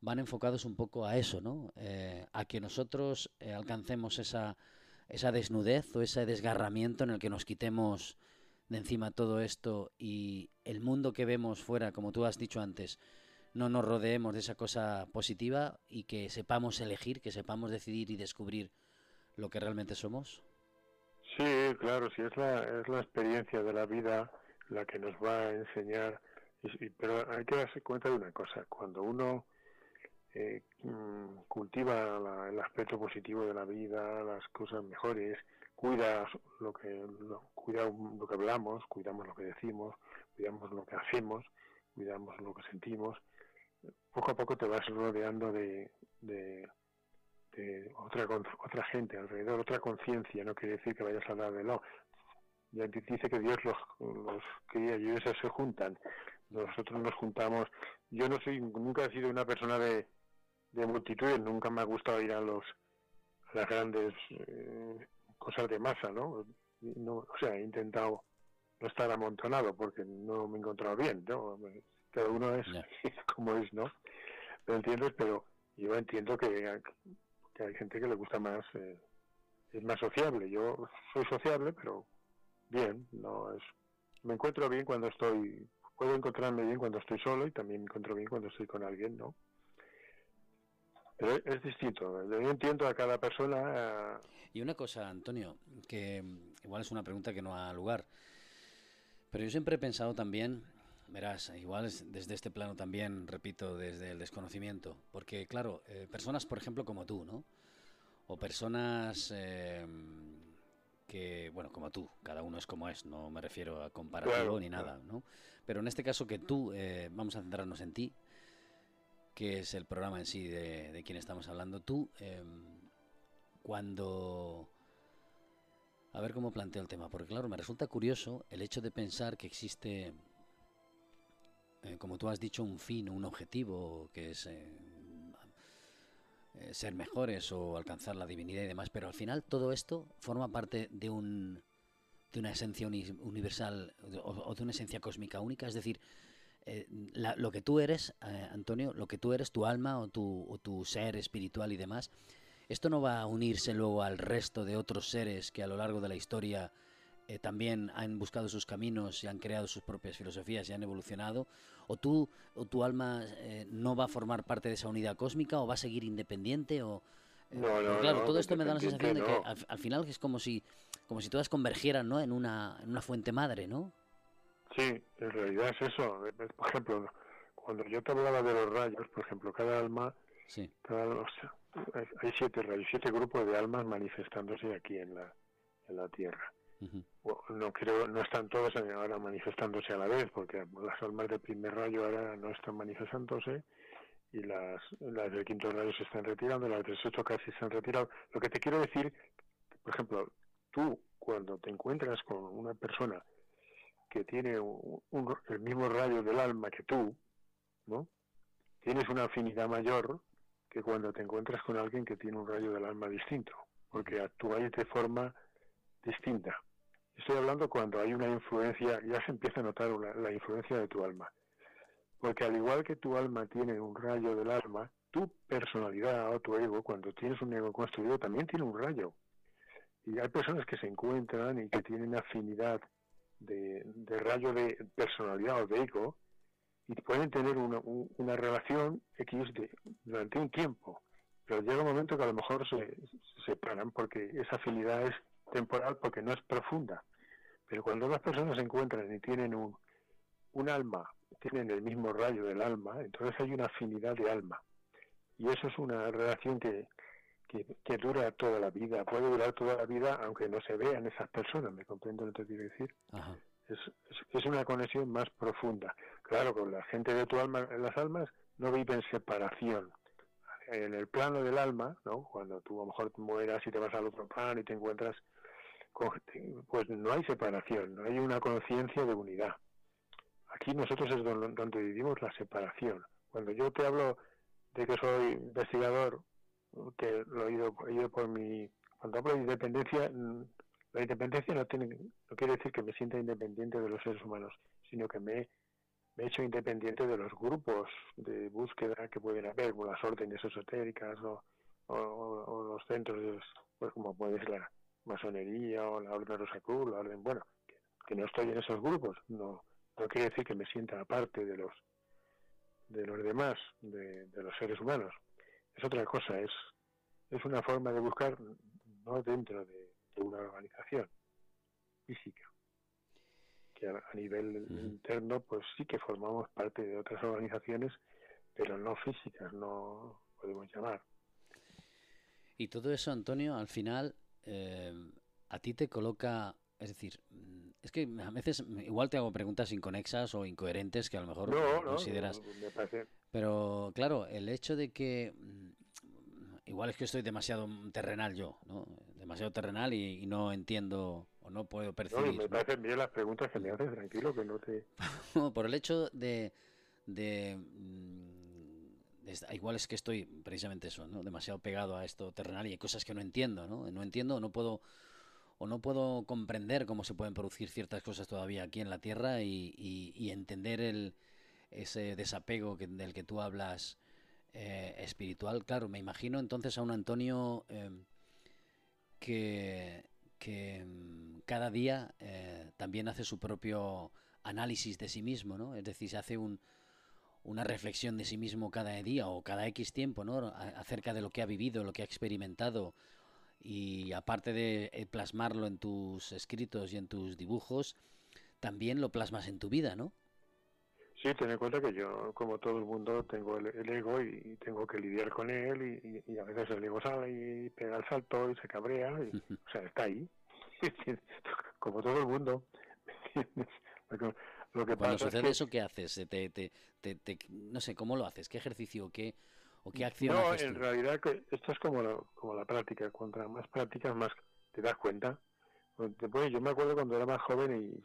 [SPEAKER 1] van enfocados un poco a eso, ¿no? Eh, a que nosotros eh, alcancemos esa, esa desnudez o ese desgarramiento en el que nos quitemos de encima todo esto y el mundo que vemos fuera, como tú has dicho antes, no nos rodeemos de esa cosa positiva y que sepamos elegir, que sepamos decidir y descubrir lo que realmente somos?
[SPEAKER 2] Sí, claro, sí, es la, es la experiencia de la vida la que nos va a enseñar, pero hay que darse cuenta de una cosa, cuando uno eh, mm, cultiva el aspecto positivo de la vida, las cosas mejores, cuida lo que cuida lo que hablamos, cuidamos lo que decimos, cuidamos lo que hacemos, cuidamos lo que sentimos. Poco a poco te vas rodeando de, de, otra otra gente alrededor, otra conciencia. No quiere decir que vayas a hablar de no. Ya dice que Dios los, los cría y ellos se juntan. Nosotros nos juntamos. Yo no soy, nunca he sido una persona de, de multitudes, nunca me ha gustado ir a los las grandes eh, cosas de masa, ¿no? ¿no? O sea, he intentado no estar amontonado porque no me he encontrado bien, ¿no? Cada uno es como es, ¿no? ¿Me entiendes? Pero yo entiendo que, que hay gente que le gusta más, eh, es más sociable. Yo soy sociable, pero bien, no es. Me encuentro bien cuando estoy, puedo encontrarme bien cuando estoy solo y también me encuentro bien cuando estoy con alguien, ¿no? Pero es, distinto. Yo entiendo a cada persona.
[SPEAKER 1] Y una cosa, Antonio, que igual es una pregunta que no ha lugar, pero yo siempre he pensado también, verás, igual desde este plano también, repito, desde el desconocimiento, porque claro, eh, personas, por ejemplo, como tú, ¿no? O personas eh, que, bueno, como tú, cada uno es como es, no me refiero a comparativo ni nada, ¿no? Pero en este caso que tú, eh, vamos a centrarnos en ti, que es el programa en sí de, de quien estamos hablando, tú, em, cuando... A ver cómo planteo el tema, porque claro, me resulta curioso el hecho de pensar que existe, eh, como tú has dicho, un fin, un objetivo, que es eh, eh, ser mejores o alcanzar la divinidad y demás, pero al final todo esto forma parte de un de una esencia universal o de una esencia cósmica única, es decir, lo que tú eres, Antonio, lo que tú eres, tu alma o tu, tu ser espiritual y demás, esto no va a unirse luego al resto de otros seres que a lo largo de la historia eh, también han buscado sus caminos y han creado sus propias filosofías y han evolucionado, o tú o tu alma no va a formar parte de esa unidad cósmica o va a seguir independiente o claro, todo esto me da la sensación de que al, final es como si como si todas convergieran, ¿no? En una en una fuente madre, ¿no?
[SPEAKER 2] Sí, en realidad es eso. Por ejemplo, cuando yo te hablaba de los rayos, por ejemplo, cada alma, sí. hay siete rayos, siete grupos de almas manifestándose aquí en la, en la Tierra. No creo, no están todas ahora manifestándose a la vez, porque las almas del primer rayo ahora no están manifestándose y las, las del quinto rayo se están retirando, las del sexto casi se han retirado. Lo que te quiero decir, por ejemplo, tú cuando te encuentras con una persona que tiene el mismo rayo del alma que tú, ¿no? Tienes una afinidad mayor que cuando te encuentras con alguien que tiene un rayo del alma distinto, porque actúas de forma distinta. Estoy hablando cuando hay una influencia, ya se empieza a notar la influencia de tu alma. Porque al igual que tu alma tiene un rayo del alma, tu personalidad o tu ego, cuando tienes un ego construido, también tiene un rayo. Y hay personas que se encuentran y que tienen afinidad de, rayo de personalidad o de ego y pueden tener una, una relación X durante un tiempo, pero llega un momento que a lo mejor se, separan porque esa afinidad es temporal porque no es profunda. Pero cuando las personas se encuentran y tienen un, un alma, tienen el mismo rayo del alma, entonces hay una afinidad de alma. Y eso es una relación que, que, dura toda la vida, puede durar toda la vida aunque no se vean esas personas, ¿me comprendo lo que te quiero decir? Es, es, una conexión más profunda. Claro, con la gente de tu alma, las almas no viven separación. En el plano del alma, ¿no? cuando tú a lo mejor mueras y te vas al otro plano y te encuentras, pues no hay separación, no hay una conciencia de unidad. Aquí nosotros es donde, vivimos la separación. Cuando yo te hablo de que soy investigador que lo he ido, por mi... Cuando hablo de independencia, mm, la independencia no, tiene, no quiere decir que me sienta independiente de los seres humanos, sino que me, he hecho independiente de los grupos de búsqueda que pueden haber, como las órdenes esotéricas o, o, los centros, pues como puede ser la masonería o la orden Rosacruz, la orden, bueno, que, no estoy en esos grupos, no, no quiere decir que me sienta aparte de los de los demás, de los seres humanos es otra cosa, es, es una forma de buscar no dentro de, una organización física, que a, nivel interno pues sí que formamos parte de otras organizaciones, pero no físicas, no podemos llamar.
[SPEAKER 1] Y todo eso, Antonio, al final, eh, a ti te coloca, es decir, mm, es que a veces igual te hago preguntas inconexas o incoherentes que a lo mejor
[SPEAKER 2] no,
[SPEAKER 1] consideras.
[SPEAKER 2] me parece...
[SPEAKER 1] Pero claro, el hecho de que mm, igual es que estoy demasiado terrenal yo, ¿no? Demasiado terrenal y, no entiendo o no puedo percibir.
[SPEAKER 2] No, me parecen bien las preguntas que me haces, tranquilo, que no te.
[SPEAKER 1] por el hecho de, de mm, igual es que estoy precisamente eso, ¿no? Demasiado pegado a esto terrenal y hay cosas que no entiendo, ¿no? No entiendo no puedo o no puedo comprender cómo se pueden producir ciertas cosas todavía aquí en la Tierra y, entender el, ese desapego del que tú hablas eh, espiritual. Claro, me imagino entonces a un Antonio em, que, que em, cada día eh, también hace su propio análisis de sí mismo, ¿no? Es decir, se hace un, una reflexión de sí mismo cada día o cada X tiempo, ¿no? acerca de lo que ha vivido, lo que ha experimentado y aparte de eh, plasmarlo en tus escritos y en tus dibujos, también lo plasmas en tu vida, ¿no?
[SPEAKER 2] Sí, ten en cuenta que yo, como todo el mundo, tengo el, ego y, tengo que lidiar con él y, a veces el ego sale y pega el salto y se cabrea, o sea, está ahí, como todo el mundo.
[SPEAKER 1] Lo que Cuando sucede eso, ¿qué haces? Te, te, te, no sé, ¿cómo lo haces? ¿Qué ejercicio qué, o qué acción
[SPEAKER 2] No, en realidad esto es como, como la práctica. Cuanto más prácticas, más te das cuenta. yo me acuerdo cuando era más joven y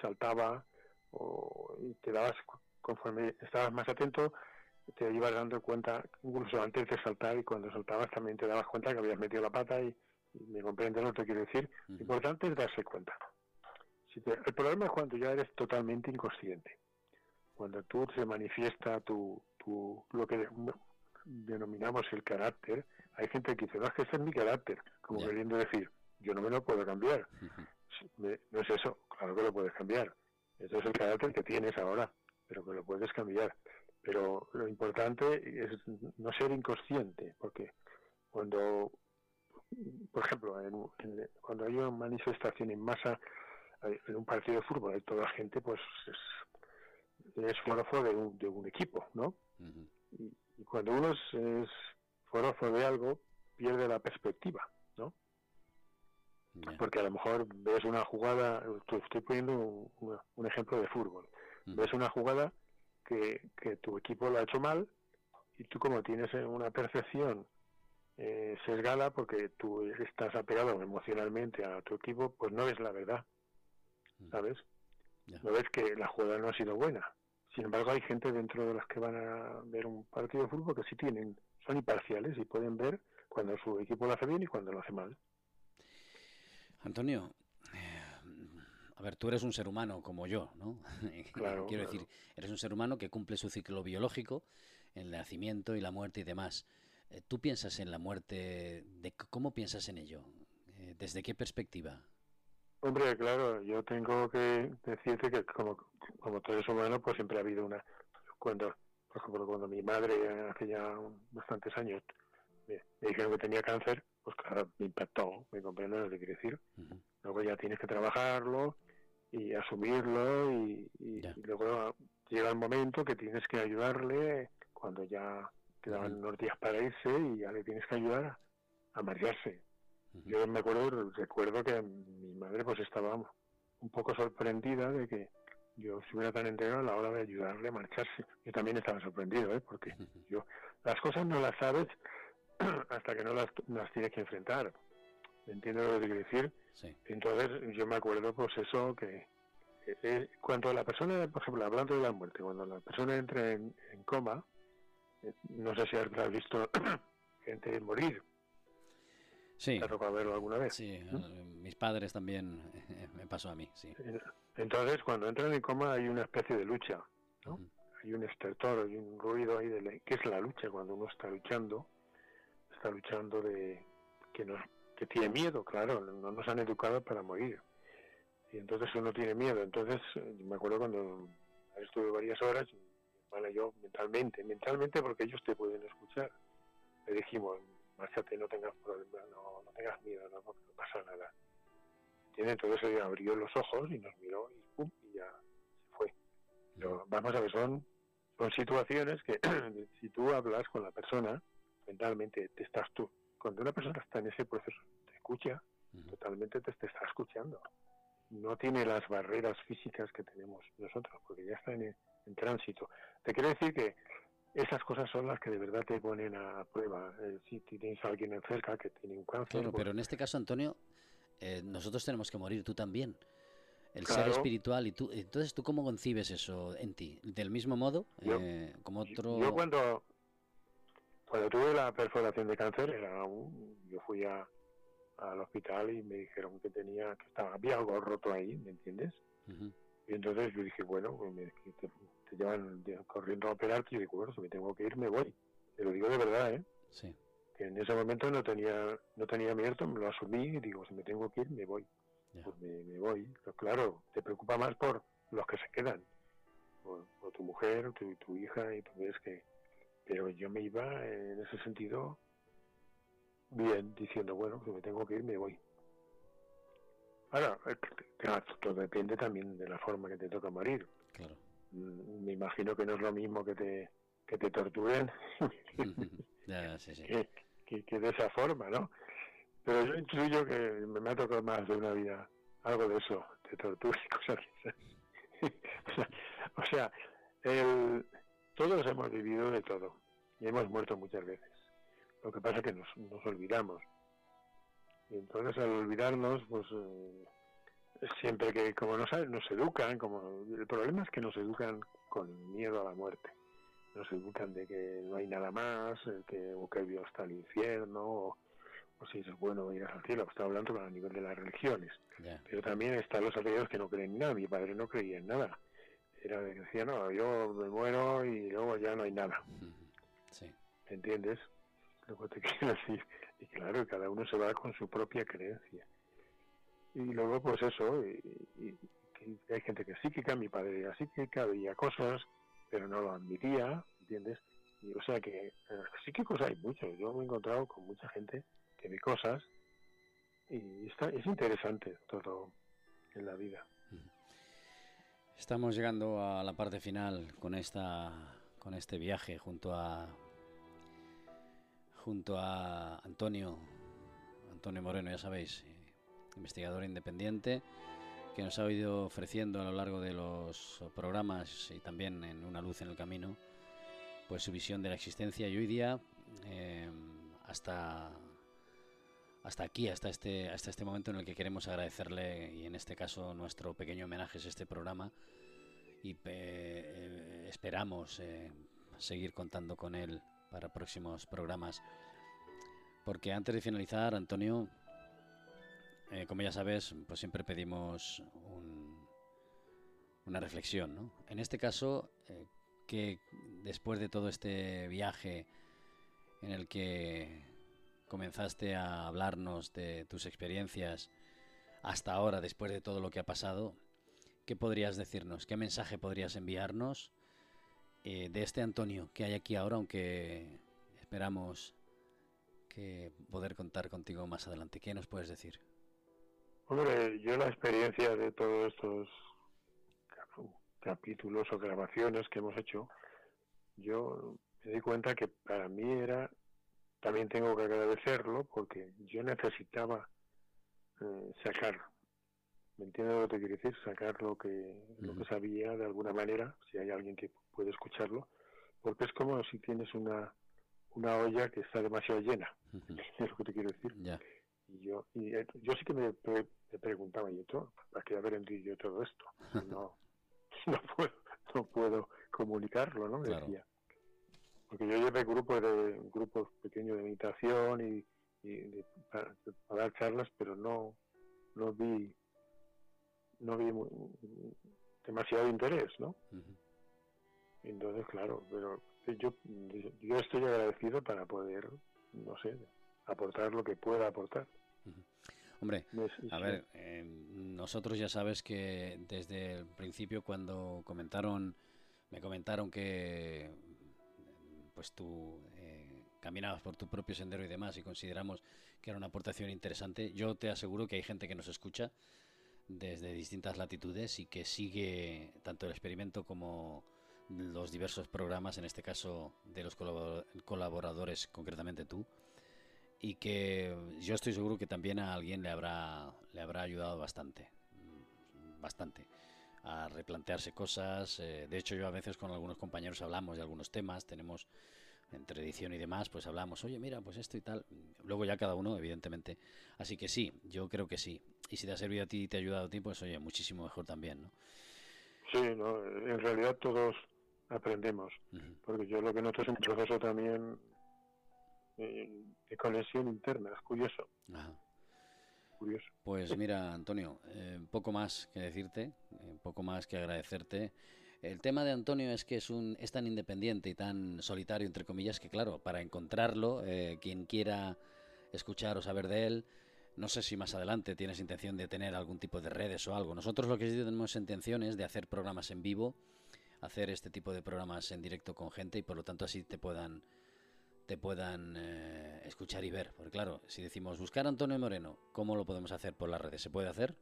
[SPEAKER 2] saltaba o, y te dabas, conforme estabas más atento, te ibas dando cuenta, incluso antes de saltar y cuando saltabas también te dabas cuenta que habías metido la pata y, me comprendes lo que te quiero decir. Lo importante es darse cuenta el problema es cuando ya eres totalmente inconsciente. Cuando tú se manifiesta tu, tu, lo que denominamos el carácter, hay gente que dice, no, es que ese es mi carácter, como queriendo decir, yo no me lo puedo cambiar. no es eso, claro que lo puedes cambiar. Ese es el carácter que tienes ahora, pero que lo puedes cambiar. Pero lo importante es no ser inconsciente, porque cuando, por ejemplo, cuando hay una manifestación en masa, en un partido de fútbol hay toda la gente, pues es, es forofo de un, de un equipo, ¿no? y, cuando uno es, es de algo, pierde la perspectiva, ¿no? Porque a lo mejor ves una jugada, estoy poniendo un, ejemplo de fútbol, ves una jugada que, que tu equipo lo ha hecho mal y tú como tienes una percepción eh, sesgada porque tú estás apegado emocionalmente a tu equipo, pues no ves la verdad. ¿Sabes? No ves que la jugada no ha sido buena. Sin embargo, hay gente dentro de las que van a ver un partido de fútbol que sí tienen, son imparciales y pueden ver cuando su equipo lo hace bien y cuando lo hace mal.
[SPEAKER 1] Antonio, eh, a ver, tú eres un ser humano como yo, ¿no?
[SPEAKER 2] Claro,
[SPEAKER 1] Quiero decir, eres un ser humano que cumple su ciclo biológico, el nacimiento y la muerte y demás. Eh, ¿Tú piensas en la muerte? De, ¿Cómo piensas en ello? Eh, ¿Desde qué perspectiva?
[SPEAKER 2] Hombre, claro, yo tengo que decirte que como, como todo es humano, pues siempre ha habido una... Cuando, por ejemplo, cuando mi madre hace ya bastantes años me, dijeron que tenía cáncer, pues claro, me impactó, me comprendo lo que quiere decir. Luego ya tienes que trabajarlo y asumirlo y, luego llega el momento que tienes que ayudarle cuando ya quedaban unos días para irse y ya le tienes que ayudar a yo me acuerdo, recuerdo que mi madre pues estaba un poco sorprendida de que yo estuviera tan entregado a la hora de ayudarle a marcharse. Yo también estaba sorprendido, ¿eh? porque yo las cosas no las sabes hasta que no las, las tienes que enfrentar. ¿Me entiendes lo que quiero decir? Entonces yo me acuerdo pues eso que cuando la persona, por ejemplo, hablando de la muerte, cuando la persona entra en, coma, eh, no sé si has visto gente morir,
[SPEAKER 1] Sí.
[SPEAKER 2] ¿Te ha tocado verlo alguna vez?
[SPEAKER 1] Sí, mis padres también me pasó a mí, sí.
[SPEAKER 2] Entonces, cuando entran en coma hay una especie de lucha, ¿no? Hay un estertor, hay un ruido ahí, de ¿qué es la lucha? Cuando uno está luchando, está luchando de que, no, que tiene miedo, claro, no nos han educado para morir. Y entonces uno tiene miedo. Entonces, eh, me acuerdo cuando estuve varias horas, yo mentalmente, mentalmente porque ellos te pueden escuchar, le dijimos, márchate, no tengas problema, no, no tengas miedo, no, no, pasa nada. ¿Entiendes? Entonces ella abrió los ojos y nos miró y pum, y ya se fue. Pero vamos a ver, son, son situaciones que si tú hablas con la persona, mentalmente te estás tú. Cuando una persona está en ese proceso, te escucha, totalmente te, te, está escuchando. No tiene las barreras físicas que tenemos nosotros, porque ya está en, tránsito. Te quiero decir que esas cosas son las que de verdad te ponen a prueba. Eh, si tienes a alguien cerca que tiene un cáncer.
[SPEAKER 1] Claro, pero en este caso, Antonio, eh, nosotros tenemos que morir, tú también el ser espiritual. y tú Entonces, ¿tú cómo concibes eso en ti? ¿Del mismo modo? Eh, como otro...
[SPEAKER 2] Yo cuando, cuando tuve la perforación de cáncer, era yo fui a, al hospital y me dijeron que tenía que estaba había algo roto ahí, ¿me entiendes? Y entonces yo dije, bueno, pues te, llevan corriendo a operarte y yo digo, bueno, si me tengo que ir, me voy. Te lo digo de verdad, ¿eh?
[SPEAKER 1] Sí.
[SPEAKER 2] Que en ese momento no tenía no tenía miedo, me lo asumí y digo, si me tengo que ir, me voy pues me, voy. Pero claro, te preocupa más por los que se quedan, o, tu mujer, o tu, tu, hija, y tú ves que... Pero yo me iba en ese sentido bien, diciendo, bueno, si me tengo que ir, me voy. Ahora, claro, todo depende también de la forma que te toca morir.
[SPEAKER 1] Claro.
[SPEAKER 2] Mm, me imagino que no es lo mismo que te, que te torturen Que, que, de esa forma, ¿no? Pero yo intuyo que me, ha tocado más de una vida algo de eso, de tortura y cosas o sea, el, todos hemos vivido de todo y hemos muerto muchas veces. Lo que pasa es que nos, nos olvidamos. Y entonces al olvidarnos, pues eh, siempre que como nos, nos educan, como el problema es que nos educan con miedo a la muerte. Nos educan de que no hay nada más, que, o que Dios está al infierno, o, si es bueno ir al cielo, está hablando a nivel de las religiones. Pero también están los ateos que no creen en nada, mi padre no creía en nada. Era que decía, no, yo me muero y luego ya no hay nada.
[SPEAKER 1] Sí.
[SPEAKER 2] ¿Entiendes? Lo que te quiero decir. Y claro, cada uno se va con su propia creencia. Y luego, pues eso, y, hay gente que sí que mi padre así que había cosas, pero no lo admitía, ¿entiendes? Y, o sea que sí que cosas hay mucho. Yo me he encontrado con mucha gente de cosas y está, es interesante todo en la vida.
[SPEAKER 1] Estamos llegando a la parte final con esta con este viaje junto a junto a Antonio Antonio Moreno, ya sabéis, investigador independiente que nos ha ido ofreciendo a lo largo de los programas y también en Una luz en el camino, pues su visión de la existencia y hoy día eh, hasta hasta aquí, hasta este, hasta este momento en el que queremos agradecerle, y en este caso nuestro pequeño homenaje es este programa, y eh, esperamos eh, seguir contando con él para próximos programas. Porque antes de finalizar, Antonio, eh, como ya sabes, pues siempre pedimos una reflexión. ¿no? En este caso, que después de todo este viaje en el que comenzaste a hablarnos de tus experiencias hasta ahora, después de todo lo que ha pasado, ¿qué podrías decirnos? ¿Qué mensaje podrías enviarnos eh, de este Antonio que hay aquí ahora, aunque esperamos que poder contar contigo más adelante? ¿Qué nos puedes decir?
[SPEAKER 2] Hombre, yo la experiencia de todos estos capítulos o grabaciones que hemos hecho, yo me di cuenta que para mí era también tengo que agradecerlo porque yo necesitaba eh, sacar, ¿me entiendes lo que te quiero decir? Sacar lo que, lo que sabía de alguna manera, si hay alguien que puede escucharlo, porque es como si tienes una, una olla que está demasiado llena, es lo que te quiero decir. Y yo, y eh, yo sí que me, preguntaba, ¿y esto? ¿Para qué haber entendido todo esto? No, no puedo, no puedo comunicarlo, ¿no? Decía porque yo llevé grupos de grupos pequeños de meditación y, para, dar charlas pero no no vi no vi demasiado interés no entonces claro pero yo yo estoy agradecido para poder no sé aportar lo que pueda aportar
[SPEAKER 1] Hombre, a ver, eh, nosotros ya sabes que desde el principio cuando comentaron, me comentaron que pues tú eh, caminabas por tu propio sendero y demás y consideramos que era una aportación interesante, yo te aseguro que hay gente que nos escucha desde distintas latitudes y que sigue tanto el experimento como los diversos programas, en este caso de los colaboradores, concretamente tú, y que yo estoy seguro que también a alguien le habrá, le habrá ayudado bastante, bastante, a replantearse cosas. Eh, de hecho, yo a veces con algunos compañeros hablamos de algunos temas, tenemos entre edición y demás, pues hablamos, oye, mira, pues esto y tal. Luego ya cada uno, evidentemente. Así que sí, yo creo que sí. Y si te ha servido a ti y te ha ayudado a ti, pues oye, muchísimo mejor también, ¿no?
[SPEAKER 2] Sí, no, en realidad todos aprendemos, porque yo lo que noto es un proceso también eh, de conexión interna, es curioso. Curioso.
[SPEAKER 1] Pues mira, Antonio, eh, poco más que decirte, eh, poco más que agradecerte. El tema de Antonio es que es, un, es tan independiente y tan solitario, entre comillas, que claro, para encontrarlo, quien quiera escuchar o saber de él, no sé si más adelante tienes intención de tener algún tipo de redes o algo. Nosotros lo que sí tenemos intención es de hacer programas en vivo, hacer este tipo de programas en directo con gente y por lo tanto así te puedan te puedan eh, escuchar y ver. Porque claro, si decimos buscar a Antonio Moreno, ¿cómo lo podemos hacer por las redes? ¿Se puede hacer?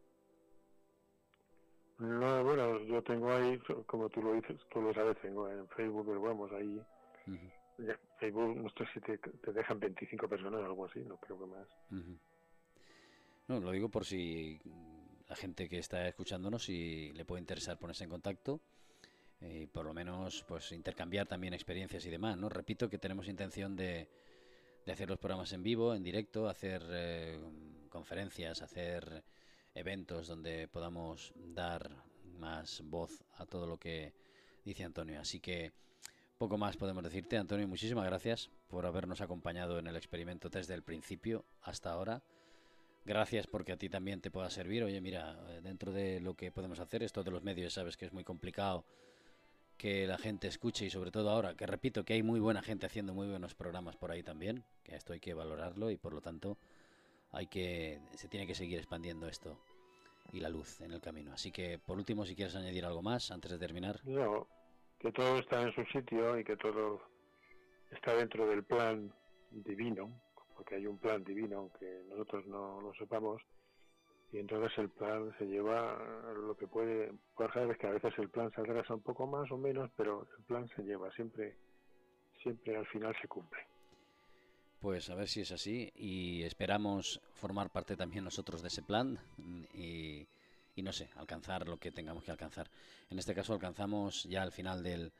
[SPEAKER 2] No, bueno, yo tengo ahí, como tú lo dices, tú lo sabes, tengo en Facebook, pero vamos, ahí... Facebook, no sé si te, dejan 25 personas o algo así, no creo que más.
[SPEAKER 1] No, lo digo por si la gente que está escuchándonos, si le puede interesar ponerse en contacto y por lo menos pues intercambiar también experiencias y demás, ¿no? Repito que tenemos intención de, de hacer los programas en vivo, en directo, hacer eh, conferencias, hacer eventos donde podamos dar más voz a todo lo que dice Antonio. Así que poco más podemos decirte, Antonio. Muchísimas gracias por habernos acompañado en el experimento desde el principio hasta ahora. Gracias porque a ti también te pueda servir. Oye, mira, dentro de lo que podemos hacer, esto de los medios, sabes que es muy complicado que la gente escuche y sobre todo ahora, que repito que hay muy buena gente haciendo muy buenos programas por ahí también, que esto hay que valorarlo y por lo tanto hay que se tiene que seguir expandiendo esto y la luz en el camino. Así que por último, si quieres añadir algo más antes de terminar.
[SPEAKER 2] No, que todo está en su sitio y que todo está dentro del plan divino, porque hay un plan divino, aunque nosotros no lo sepamos, y entonces el plan se lleva lo que puede pasar es que a veces el plan se atrasa un poco más o menos pero el plan se lleva siempre siempre al final se cumple.
[SPEAKER 1] Pues a ver si es así y esperamos formar parte también nosotros de ese plan y, y no sé alcanzar lo que tengamos que alcanzar. En este caso alcanzamos ya al final del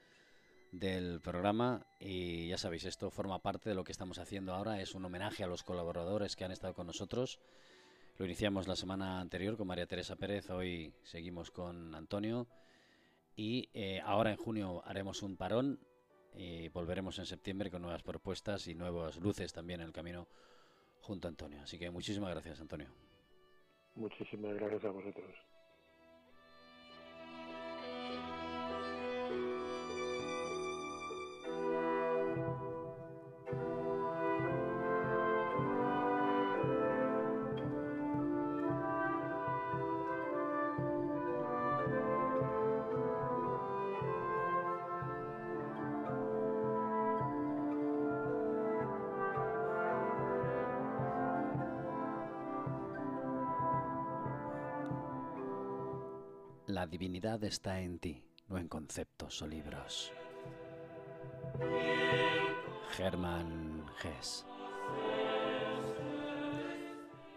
[SPEAKER 1] del programa y ya sabéis esto forma parte de lo que estamos haciendo ahora es un homenaje a los colaboradores que han estado con nosotros lo iniciamos la semana anterior con María Teresa Pérez, hoy seguimos con Antonio y eh, ahora en junio haremos un parón y volveremos en septiembre con nuevas propuestas y nuevas luces también en el camino junto a Antonio. Así que muchísimas gracias, Antonio.
[SPEAKER 2] Muchísimas gracias a vosotros.
[SPEAKER 1] Divinidad está en ti, no en conceptos o libros. Germán Hess.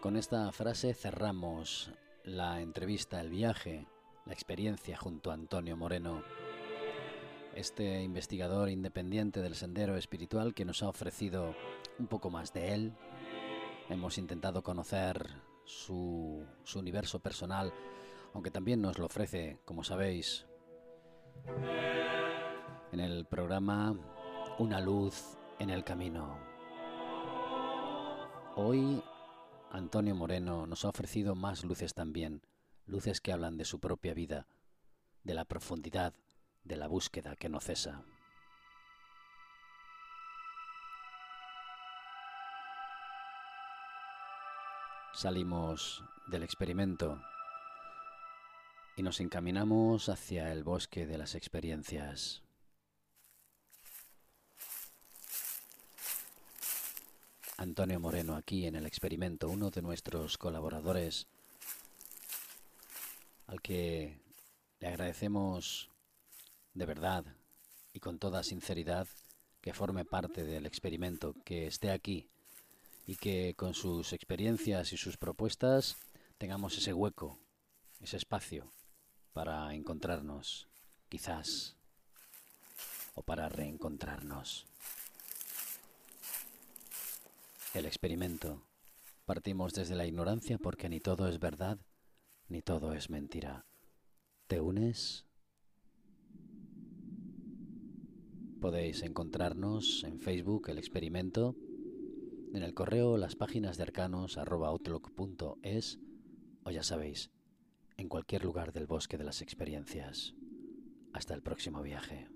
[SPEAKER 1] Con esta frase cerramos la entrevista, el viaje, la experiencia junto a Antonio Moreno, este investigador independiente del sendero espiritual que nos ha ofrecido un poco más de él. Hemos intentado conocer su, su universo personal aunque también nos lo ofrece, como sabéis, en el programa Una luz en el camino. Hoy Antonio Moreno nos ha ofrecido más luces también, luces que hablan de su propia vida, de la profundidad de la búsqueda que no cesa. Salimos del experimento y nos encaminamos hacia el bosque de las experiencias. Antonio Moreno aquí en el experimento, uno de nuestros colaboradores, al que le agradecemos de verdad y con toda sinceridad que forme parte del experimento, que esté aquí y que con sus experiencias y sus propuestas tengamos ese hueco, ese espacio para encontrarnos, quizás, o para reencontrarnos. El experimento. Partimos desde la ignorancia porque ni todo es verdad, ni todo es mentira. ¿Te unes? Podéis encontrarnos en Facebook El Experimento, en el correo las páginas de arcanos o ya sabéis, en cualquier lugar del bosque de las experiencias. Hasta el próximo viaje.